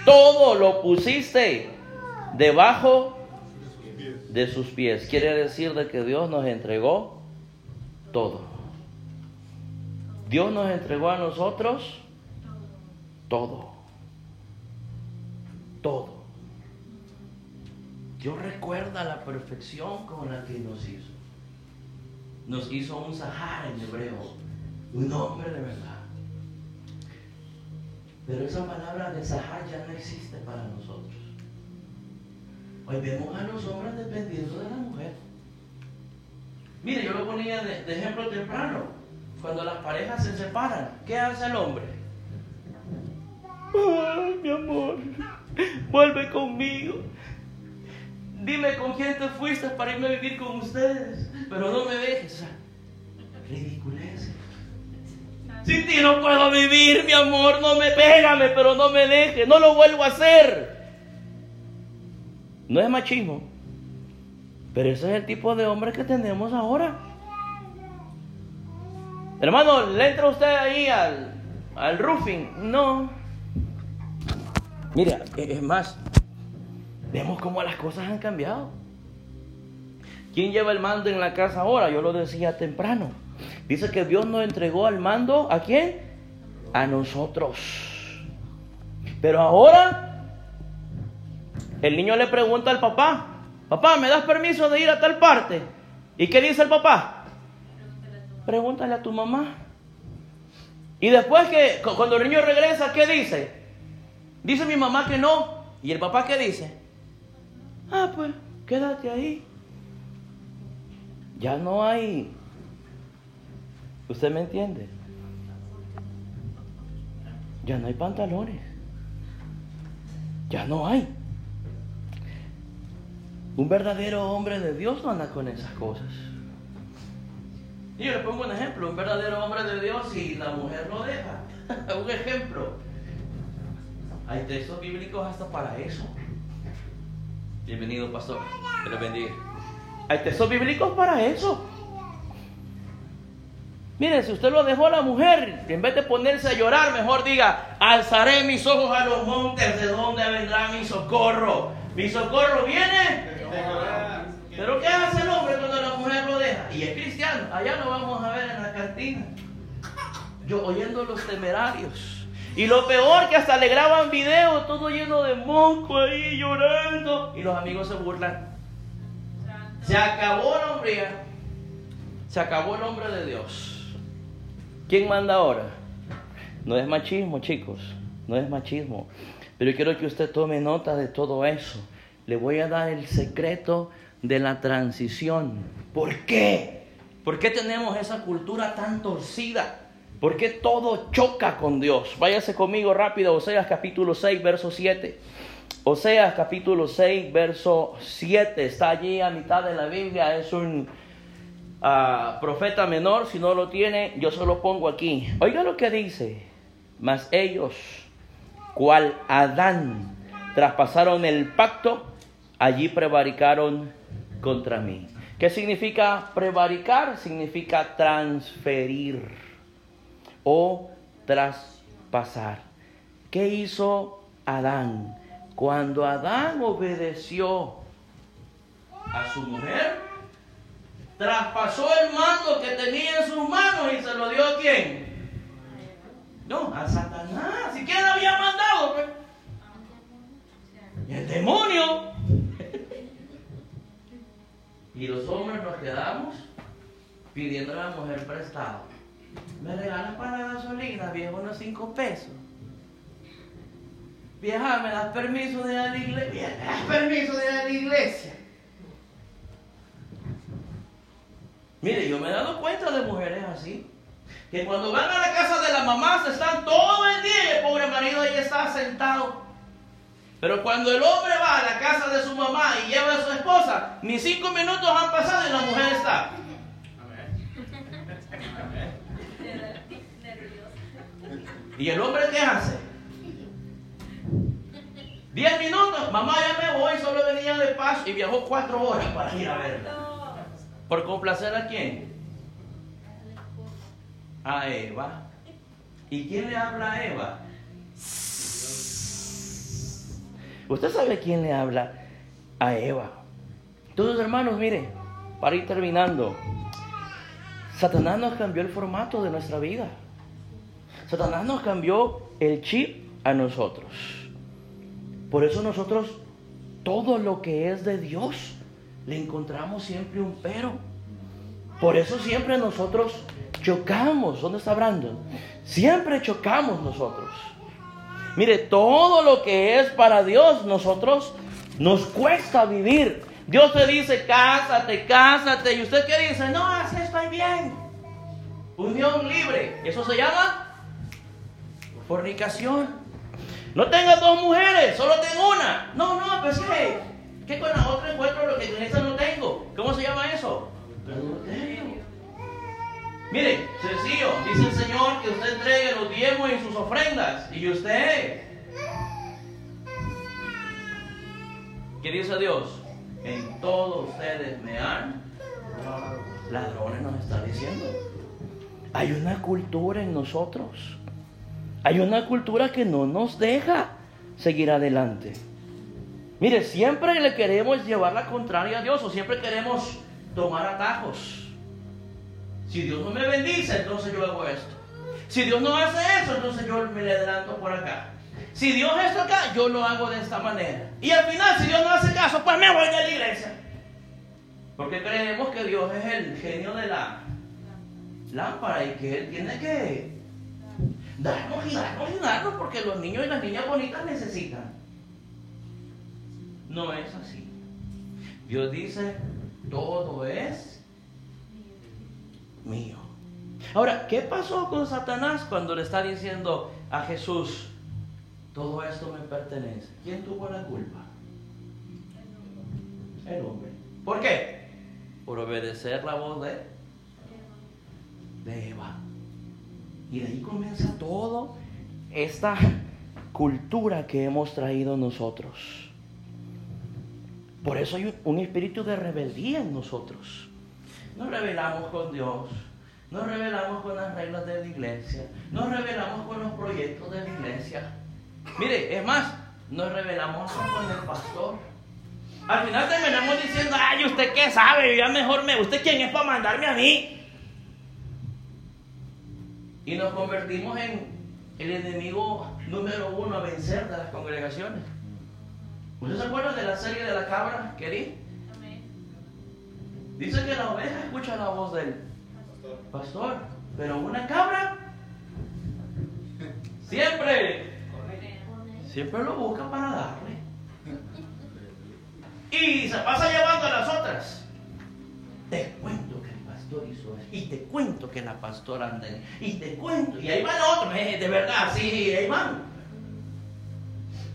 Todo lo pusiste debajo de sus pies. Quiere decir de que Dios nos entregó todo. Dios nos entregó a nosotros todo. Todo. Dios recuerda la perfección con la que nos hizo. Nos hizo un Sahara en hebreo, un hombre de verdad. Pero esa palabra de Sahara ya no existe para nosotros. Hoy vemos a los hombres dependiendo de la mujer. Mire, yo lo ponía de, de ejemplo temprano. Cuando las parejas se separan, ¿qué hace el hombre? Ay, mi amor, vuelve conmigo. Dime con quién te fuiste para irme a vivir con ustedes. Pero no me dejes. Ridiculez. Sin ti no puedo vivir, mi amor. No me pégame, pero no me dejes. No lo vuelvo a hacer. No es machismo. Pero ese es el tipo de hombre que tenemos ahora. Hermano, ¿le entra usted ahí al, al roofing? No. Mira, es más, vemos cómo las cosas han cambiado. ¿Quién lleva el mando en la casa ahora? Yo lo decía temprano. Dice que Dios nos entregó al mando a quién? A nosotros. Pero ahora el niño le pregunta al papá, papá, ¿me das permiso de ir a tal parte? ¿Y qué dice el papá? Pregúntale a tu mamá. Y después que cuando el niño regresa, ¿qué dice? Dice mi mamá que no. ¿Y el papá qué dice? Ah, pues, quédate ahí. Ya no hay. ¿Usted me entiende? Ya no hay pantalones. Ya no hay. Un verdadero hombre de Dios no anda con esas cosas. Y yo le pongo un ejemplo, un verdadero hombre de Dios y la mujer lo deja. [laughs] un ejemplo. Hay textos bíblicos hasta para eso. Bienvenido, pastor. Que lo bendiga. Hay textos bíblicos para eso. Mire, si usted lo dejó a la mujer, en vez de ponerse a llorar, mejor diga, alzaré mis ojos a los montes, ¿de dónde vendrá mi socorro? Mi socorro viene. Pero ¿qué hace el hombre cuando la mujer lo deja? Y es cristiano, allá lo vamos a ver en la cantina. Yo oyendo los temerarios. Y lo peor que hasta le graban video todo lleno de moco ahí llorando. Y los amigos se burlan. Se acabó la hombría. Se acabó el hombre de Dios. ¿Quién manda ahora? No es machismo, chicos. No es machismo. Pero quiero que usted tome nota de todo eso. Le voy a dar el secreto de la transición. ¿Por qué? ¿Por qué tenemos esa cultura tan torcida? ¿Por qué todo choca con Dios? Váyase conmigo rápido, Oseas capítulo 6, verso 7. Oseas capítulo 6, verso 7. Está allí a mitad de la Biblia. Es un uh, profeta menor. Si no lo tiene, yo se lo pongo aquí. Oiga lo que dice. Mas ellos, cual Adán, traspasaron el pacto, allí prevaricaron contra mí. ¿Qué significa prevaricar? Significa transferir o traspasar. ¿Qué hizo Adán? Cuando Adán obedeció a su mujer, traspasó el mando que tenía en sus manos y se lo dio a quién? No, a Satanás. Si quién había mandado, pues. El demonio. [laughs] y los hombres nos quedamos pidiendo a la mujer prestado. Me regalas para la gasolina, viejo, unos cinco pesos. Vieja, ¿me das permiso de ir a la iglesia? ¿Me das permiso de ir a la iglesia? Mire, yo me he dado cuenta de mujeres así. Que cuando van a la casa de la mamá se están todo el día y el pobre marido ahí está sentado. Pero cuando el hombre va a la casa de su mamá y lleva a su esposa, ni cinco minutos han pasado y la mujer está. ¿Y el hombre qué hace? Diez minutos, mamá ya me voy, solo venía de paso y viajó cuatro horas para ir a verla. ¿Por complacer a quién? A Eva. ¿Y quién le habla a Eva? Usted sabe quién le habla a Eva. Entonces, hermanos, mire, para ir terminando, Satanás nos cambió el formato de nuestra vida. Satanás nos cambió el chip a nosotros. Por eso nosotros todo lo que es de Dios le encontramos siempre un pero. Por eso siempre nosotros chocamos. ¿Dónde está Brandon? Siempre chocamos nosotros. Mire, todo lo que es para Dios, nosotros nos cuesta vivir. Dios te dice, cásate, cásate. Y usted qué dice, no, así estoy bien. Unión libre. ¿Eso se llama? Fornicación. No tengas dos mujeres, solo tengo una. No, no, pues qué. ¿Qué con la otra encuentro lo que con esa no tengo? ¿Cómo se llama eso? Mire, sencillo, dice el Señor que usted entregue los diezmos y sus ofrendas. Y usted. ¿Qué dice Dios? En todos ustedes me han. Ladrones nos está diciendo. Hay una cultura en nosotros. Hay una cultura que no nos deja seguir adelante. Mire, siempre le queremos llevar la contraria a Dios o siempre queremos tomar atajos. Si Dios no me bendice, entonces yo hago esto. Si Dios no hace eso, entonces yo me le adelanto por acá. Si Dios esto acá, yo lo hago de esta manera. Y al final, si Dios no hace caso, pues me voy de la iglesia. Porque creemos que Dios es el genio de la lámpara y que Él tiene que darnos y darnos y darnos porque los niños y las niñas bonitas necesitan. No es así. Dios dice, todo es mío. Ahora, ¿qué pasó con Satanás cuando le está diciendo a Jesús, todo esto me pertenece? ¿Quién tuvo la culpa? El hombre. ¿Por qué? Por obedecer la voz de, de Eva. Y de ahí comienza todo esta cultura que hemos traído nosotros. Por eso hay un espíritu de rebeldía en nosotros nos rebelamos con Dios, nos rebelamos con las reglas de la iglesia, nos rebelamos con los proyectos de la iglesia. Mire, es más, nos rebelamos con el pastor. Al final terminamos diciendo, ay, ¿usted qué sabe? Ya mejor me, ¿usted quién es para mandarme a mí? Y nos convertimos en el enemigo número uno a vencer de las congregaciones. ¿Usted se acuerda de la serie de la cabra que Dice que la oveja escucha la voz del pastor, pero una cabra siempre, siempre lo busca para darle. Y se pasa llevando a las otras. El pastor hizo eso. Y te cuento que la pastora anda. Y te cuento. Y ahí van otros. Eh, de verdad, sí, ahí van.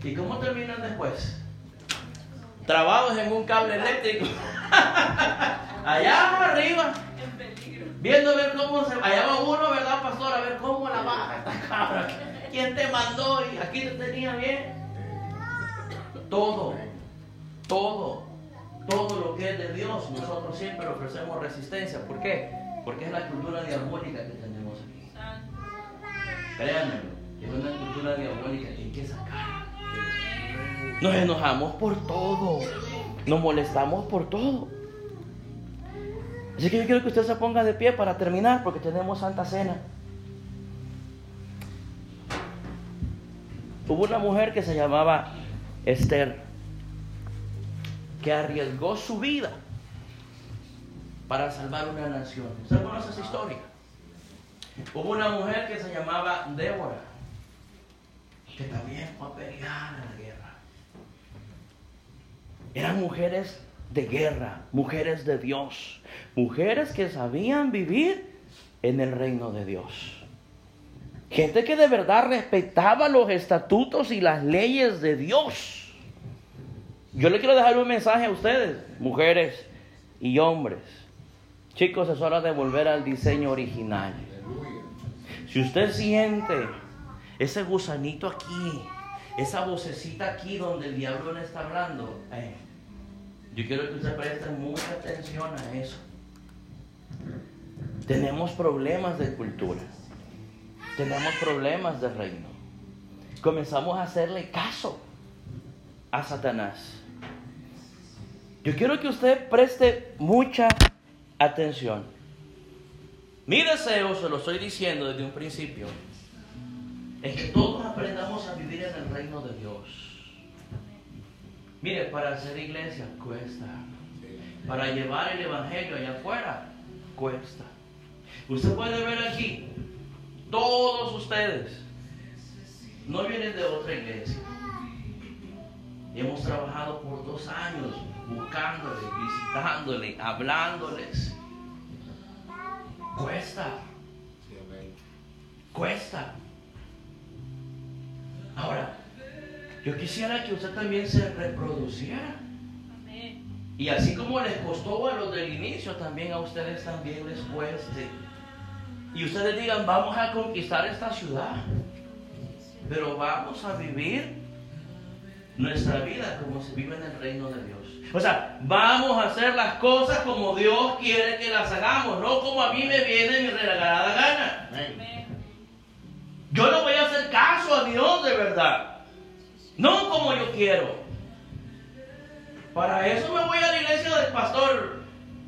¿Y cómo terminan después? Trabados en un cable eléctrico. [laughs] allá arriba, viendo ver cómo se. Allá va uno, ¿verdad, pastor? A ver cómo la baja esta cabra. ¿Quién te mandó? Y aquí te tenía bien. Todo, todo, todo lo que es de Dios, nosotros siempre ofrecemos resistencia. ¿Por qué? Porque es la cultura diabólica que tenemos aquí. Créanme, es una cultura diabólica que hay que sacar. Nos enojamos por todo, nos molestamos por todo. Así que yo quiero que usted se ponga de pie para terminar porque tenemos Santa Cena. Hubo una mujer que se llamaba Esther que arriesgó su vida para salvar una nación. ¿Usted conoce esa historia? Hubo una mujer que se llamaba Débora que también fue a pelear en la guerra. Eran mujeres de guerra, mujeres de Dios, mujeres que sabían vivir en el reino de Dios. Gente que de verdad respetaba los estatutos y las leyes de Dios. Yo le quiero dejar un mensaje a ustedes, mujeres y hombres. Chicos, es hora de volver al diseño original. Si usted siente ese gusanito aquí, esa vocecita aquí donde el diablo le está hablando, eh, yo quiero que usted preste mucha atención a eso. Tenemos problemas de cultura. Tenemos problemas de reino. Comenzamos a hacerle caso a Satanás. Yo quiero que usted preste mucha atención. Mi deseo, se lo estoy diciendo desde un principio, es que todos aprendamos a vivir en el reino de Dios. Mire, para hacer iglesia cuesta. Para llevar el evangelio allá afuera cuesta. Usted puede ver aquí, todos ustedes no vienen de otra iglesia. Hemos trabajado por dos años buscándoles, visitándoles, hablándoles. Cuesta. Cuesta. Ahora, yo quisiera que usted también se reproduciera. Y así como les costó a los del inicio, también a ustedes también les cueste. Y ustedes digan, vamos a conquistar esta ciudad. Pero vamos a vivir nuestra vida como se vive en el reino de Dios. O sea, vamos a hacer las cosas como Dios quiere que las hagamos, no como a mí me viene mi regalada gana. Yo no voy a hacer caso a Dios de verdad. No como yo quiero. Para eso me voy a la iglesia del pastor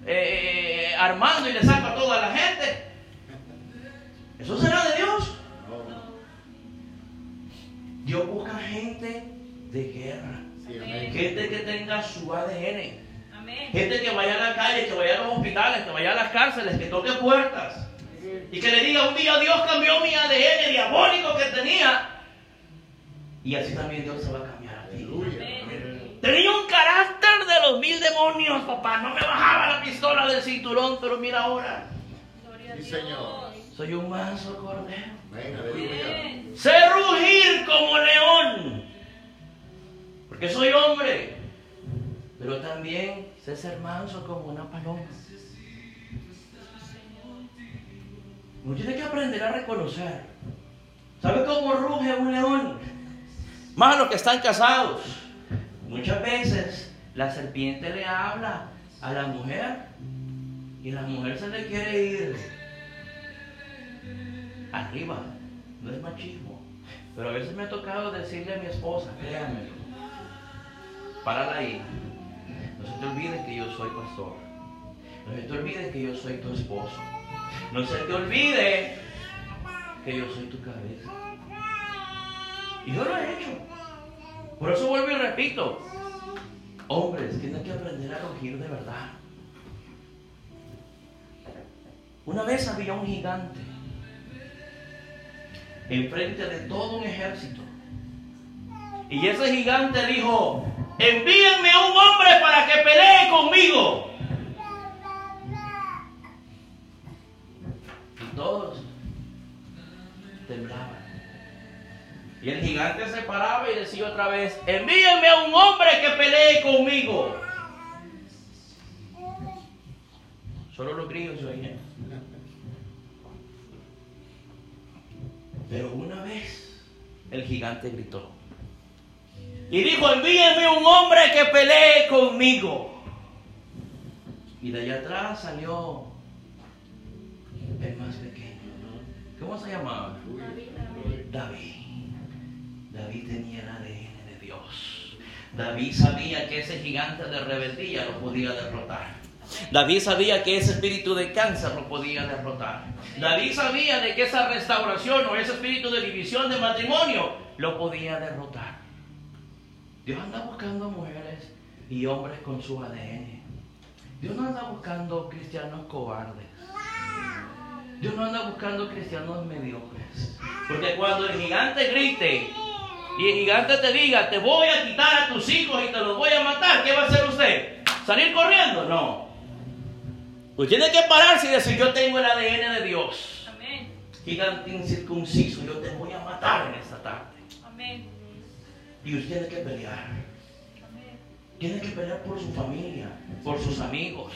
eh, Armando y le saco a toda la gente. ¿Eso será de Dios? Dios busca gente de guerra. Gente que tenga su ADN. Gente que vaya a la calle, que vaya a los hospitales, que vaya a las cárceles, que toque puertas. Y que le diga un día Dios cambió mi ADN diabólico que tenía. Y así también Dios se va a cambiar a ti. Tenía un carácter de los mil demonios, papá. No me bajaba la pistola del cinturón, pero mira ahora. Señor. Soy un manso cordero. Sé rugir como león. Porque soy hombre. Pero también sé ser manso como una paloma. Uno tiene que aprender a reconocer. ¿Sabe cómo ruge un león? Más los que están casados. Muchas veces la serpiente le habla a la mujer y la mujer se le quiere ir arriba. No es machismo. Pero a veces me ha tocado decirle a mi esposa, créanme, párala ahí. No se te olvide que yo soy pastor. No se te olvide que yo soy tu esposo. No se te olvide que yo soy tu cabeza. Y yo lo he hecho. Por eso vuelvo y repito. Hombres, tienen que aprender a rugir de verdad. Una vez había un gigante enfrente de todo un ejército. Y ese gigante dijo, envíenme a un hombre para que pelee conmigo. Y todos temblaban. Y el gigante se paraba y decía otra vez, envíenme a un hombre que pelee conmigo. Solo los gringos oían. Pero una vez el gigante gritó. Y dijo, envíenme un hombre que pelee conmigo. Y de allá atrás salió el más pequeño. ¿Cómo se llamaba? David. David tenía el ADN de Dios. David sabía que ese gigante de rebeldía lo podía derrotar. David sabía que ese espíritu de cáncer lo podía derrotar. David sabía de que esa restauración o ese espíritu de división de matrimonio lo podía derrotar. Dios anda buscando mujeres y hombres con su ADN. Dios no anda buscando cristianos cobardes. Dios no anda buscando cristianos mediocres. Porque cuando el gigante grite y el gigante te diga, te voy a quitar a tus hijos y te los voy a matar, ¿qué va a hacer usted? ¿Salir corriendo? No. Usted tiene que pararse y decir, yo tengo el ADN de Dios. Amén. Gigante incircunciso, yo te voy a matar en esta tarde. Y usted tiene que pelear. Tiene que pelear por su familia, por sus amigos,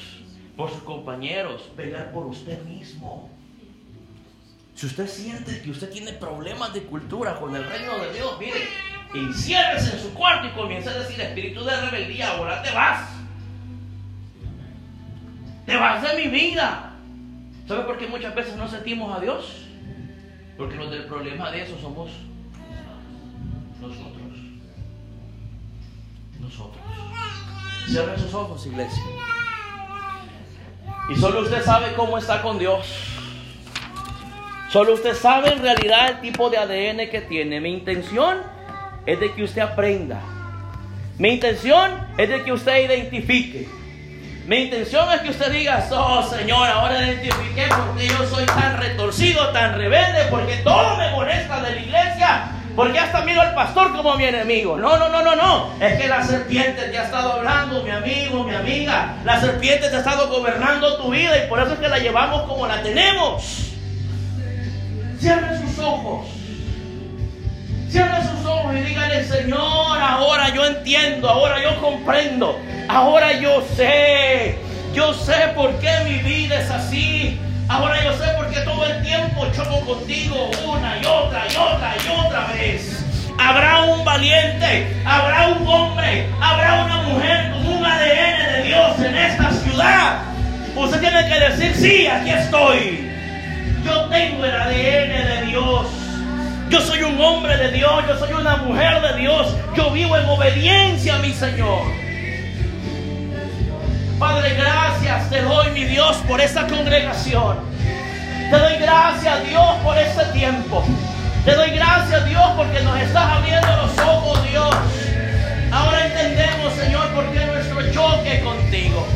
por sus compañeros, pelear por usted mismo. Si usted siente que usted tiene problemas de cultura con el reino de Dios, mire, enciérrese en su cuarto y comienza a decir, espíritu de rebeldía, ahora te vas. Te vas de mi vida. ¿Sabe por qué muchas veces no sentimos a Dios? Porque los del problema de eso somos nosotros. Nosotros. Cierren sus ojos, iglesia. Y solo usted sabe cómo está con Dios. Solo usted sabe en realidad el tipo de ADN que tiene. Mi intención es de que usted aprenda. Mi intención es de que usted identifique. Mi intención es que usted diga, oh Señor, ahora identifiqué porque yo soy tan retorcido, tan rebelde, porque todo me molesta de la iglesia, porque hasta miro al pastor como mi enemigo. No, no, no, no, no. Es que la serpiente te ha estado hablando, mi amigo, mi amiga. La serpiente te ha estado gobernando tu vida y por eso es que la llevamos como la tenemos. Cierre sus ojos. Cierre sus ojos y dígale, Señor, ahora yo entiendo, ahora yo comprendo, ahora yo sé, yo sé por qué mi vida es así. Ahora yo sé por qué todo el tiempo choco contigo valiente, habrá un hombre, habrá una mujer con un ADN de Dios en esta ciudad. Usted tiene que decir, sí, aquí estoy. Yo tengo el ADN de Dios. Yo soy un hombre de Dios, yo soy una mujer de Dios. Yo vivo en obediencia a mi Señor. Padre, gracias te doy, mi Dios, por esta congregación. Te doy gracias, Dios, por este tiempo. Te doy gracias, Dios, porque nos estás abriendo los ojos, Dios. Ahora entendemos, Señor, por qué nuestro choque contigo.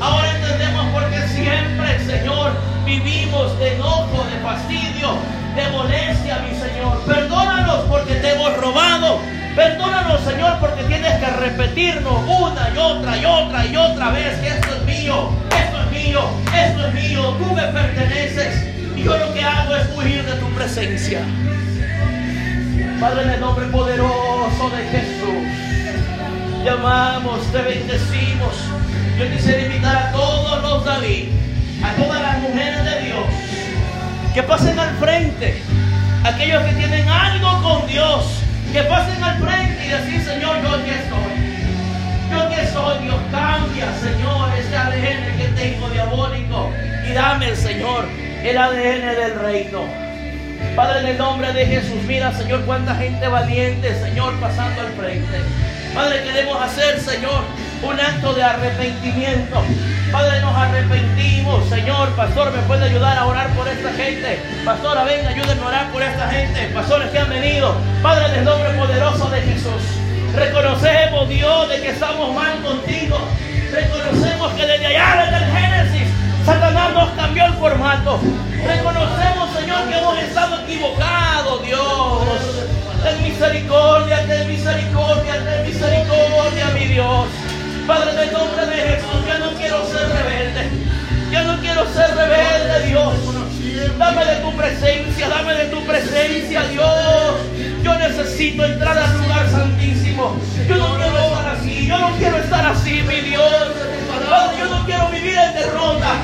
Ahora entendemos por qué siempre, Señor, vivimos de enojo, de fastidio, de molestia, mi Señor. Perdónanos porque te hemos robado. Perdónanos, Señor, porque tienes que repetirnos una y otra y otra y otra vez que esto es mío, esto es mío, esto es mío, tú me perteneces. Yo lo que hago es huir de tu presencia. Padre, en el nombre poderoso de Jesús, te amamos, te bendecimos. Yo quisiera invitar a todos los David a todas las mujeres de Dios que pasen al frente, aquellos que tienen algo con Dios, que pasen al frente y decir, Señor, yo aquí estoy. Yo aquí estoy, Dios cambia, Señor, este ADN que tengo diabólico y dame, Señor, el ADN del reino. Padre, en el nombre de Jesús, mira, Señor, cuánta gente valiente, Señor, pasando al frente. Padre, queremos hacer, Señor, un acto de arrepentimiento. Padre, nos arrepentimos, Señor. Pastor, ¿me puede ayudar a orar por esta gente? Pastora, venga, ayúdenme a orar por esta gente. Pastores que han venido. Padre, en el nombre poderoso de Jesús. Reconocemos, Dios, de que estamos mal contigo. Reconocemos que desde allá, desde el Satanás nos cambió el formato. Reconocemos, Señor, que hemos estado equivocados, Dios. Ten misericordia, ten misericordia, ten misericordia, mi Dios. Padre, en el nombre de Jesús, yo no quiero ser rebelde. Yo no quiero ser rebelde, Dios. Dame de tu presencia, dame de tu presencia, Dios. Yo necesito entrar al lugar santísimo. Yo no quiero estar así, yo no quiero estar así, mi Dios. Padre, yo no quiero vivir en derrota.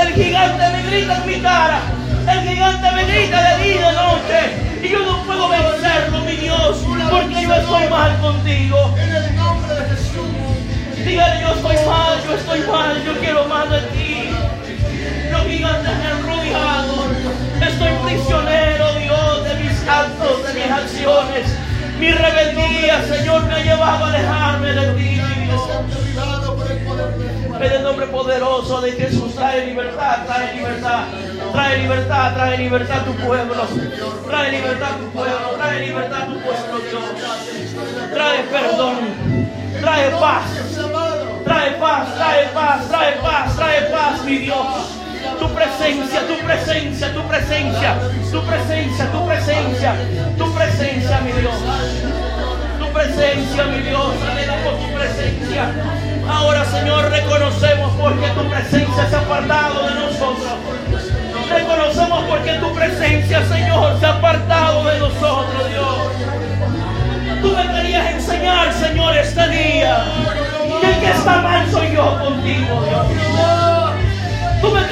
El gigante me grita en mi cara. El gigante me grita de día y de noche. Y yo no puedo vencerlo, mi Dios, porque yo estoy mal contigo. En el nombre de Jesús. Dígale, yo estoy mal, yo estoy mal, yo quiero más de ti. Los gigantes me han rodeado. Estoy prisionero, Dios, de mis actos, de mis acciones. Mi rebeldía, Señor, me ha llevado a alejarme de ti, mi Dios. En el nombre poderoso de Jesús, trae libertad, trae libertad, trae libertad, trae libertad a tu pueblo, trae libertad a tu pueblo, trae libertad a tu pueblo, Dios. Trae perdón, trae paz, trae paz, trae paz, trae paz, trae paz, mi Dios. Tu presencia, tu presencia, tu presencia, tu presencia, tu presencia, tu presencia, mi Dios tu presencia, mi Dios, anhelamos tu presencia. Ahora, Señor, reconocemos porque tu presencia se ha apartado de nosotros. Reconocemos porque tu presencia, Señor, se ha apartado de nosotros, Dios. Tú me querías enseñar, Señor, este día. Que el que está mal soy yo contigo, Dios. Tú me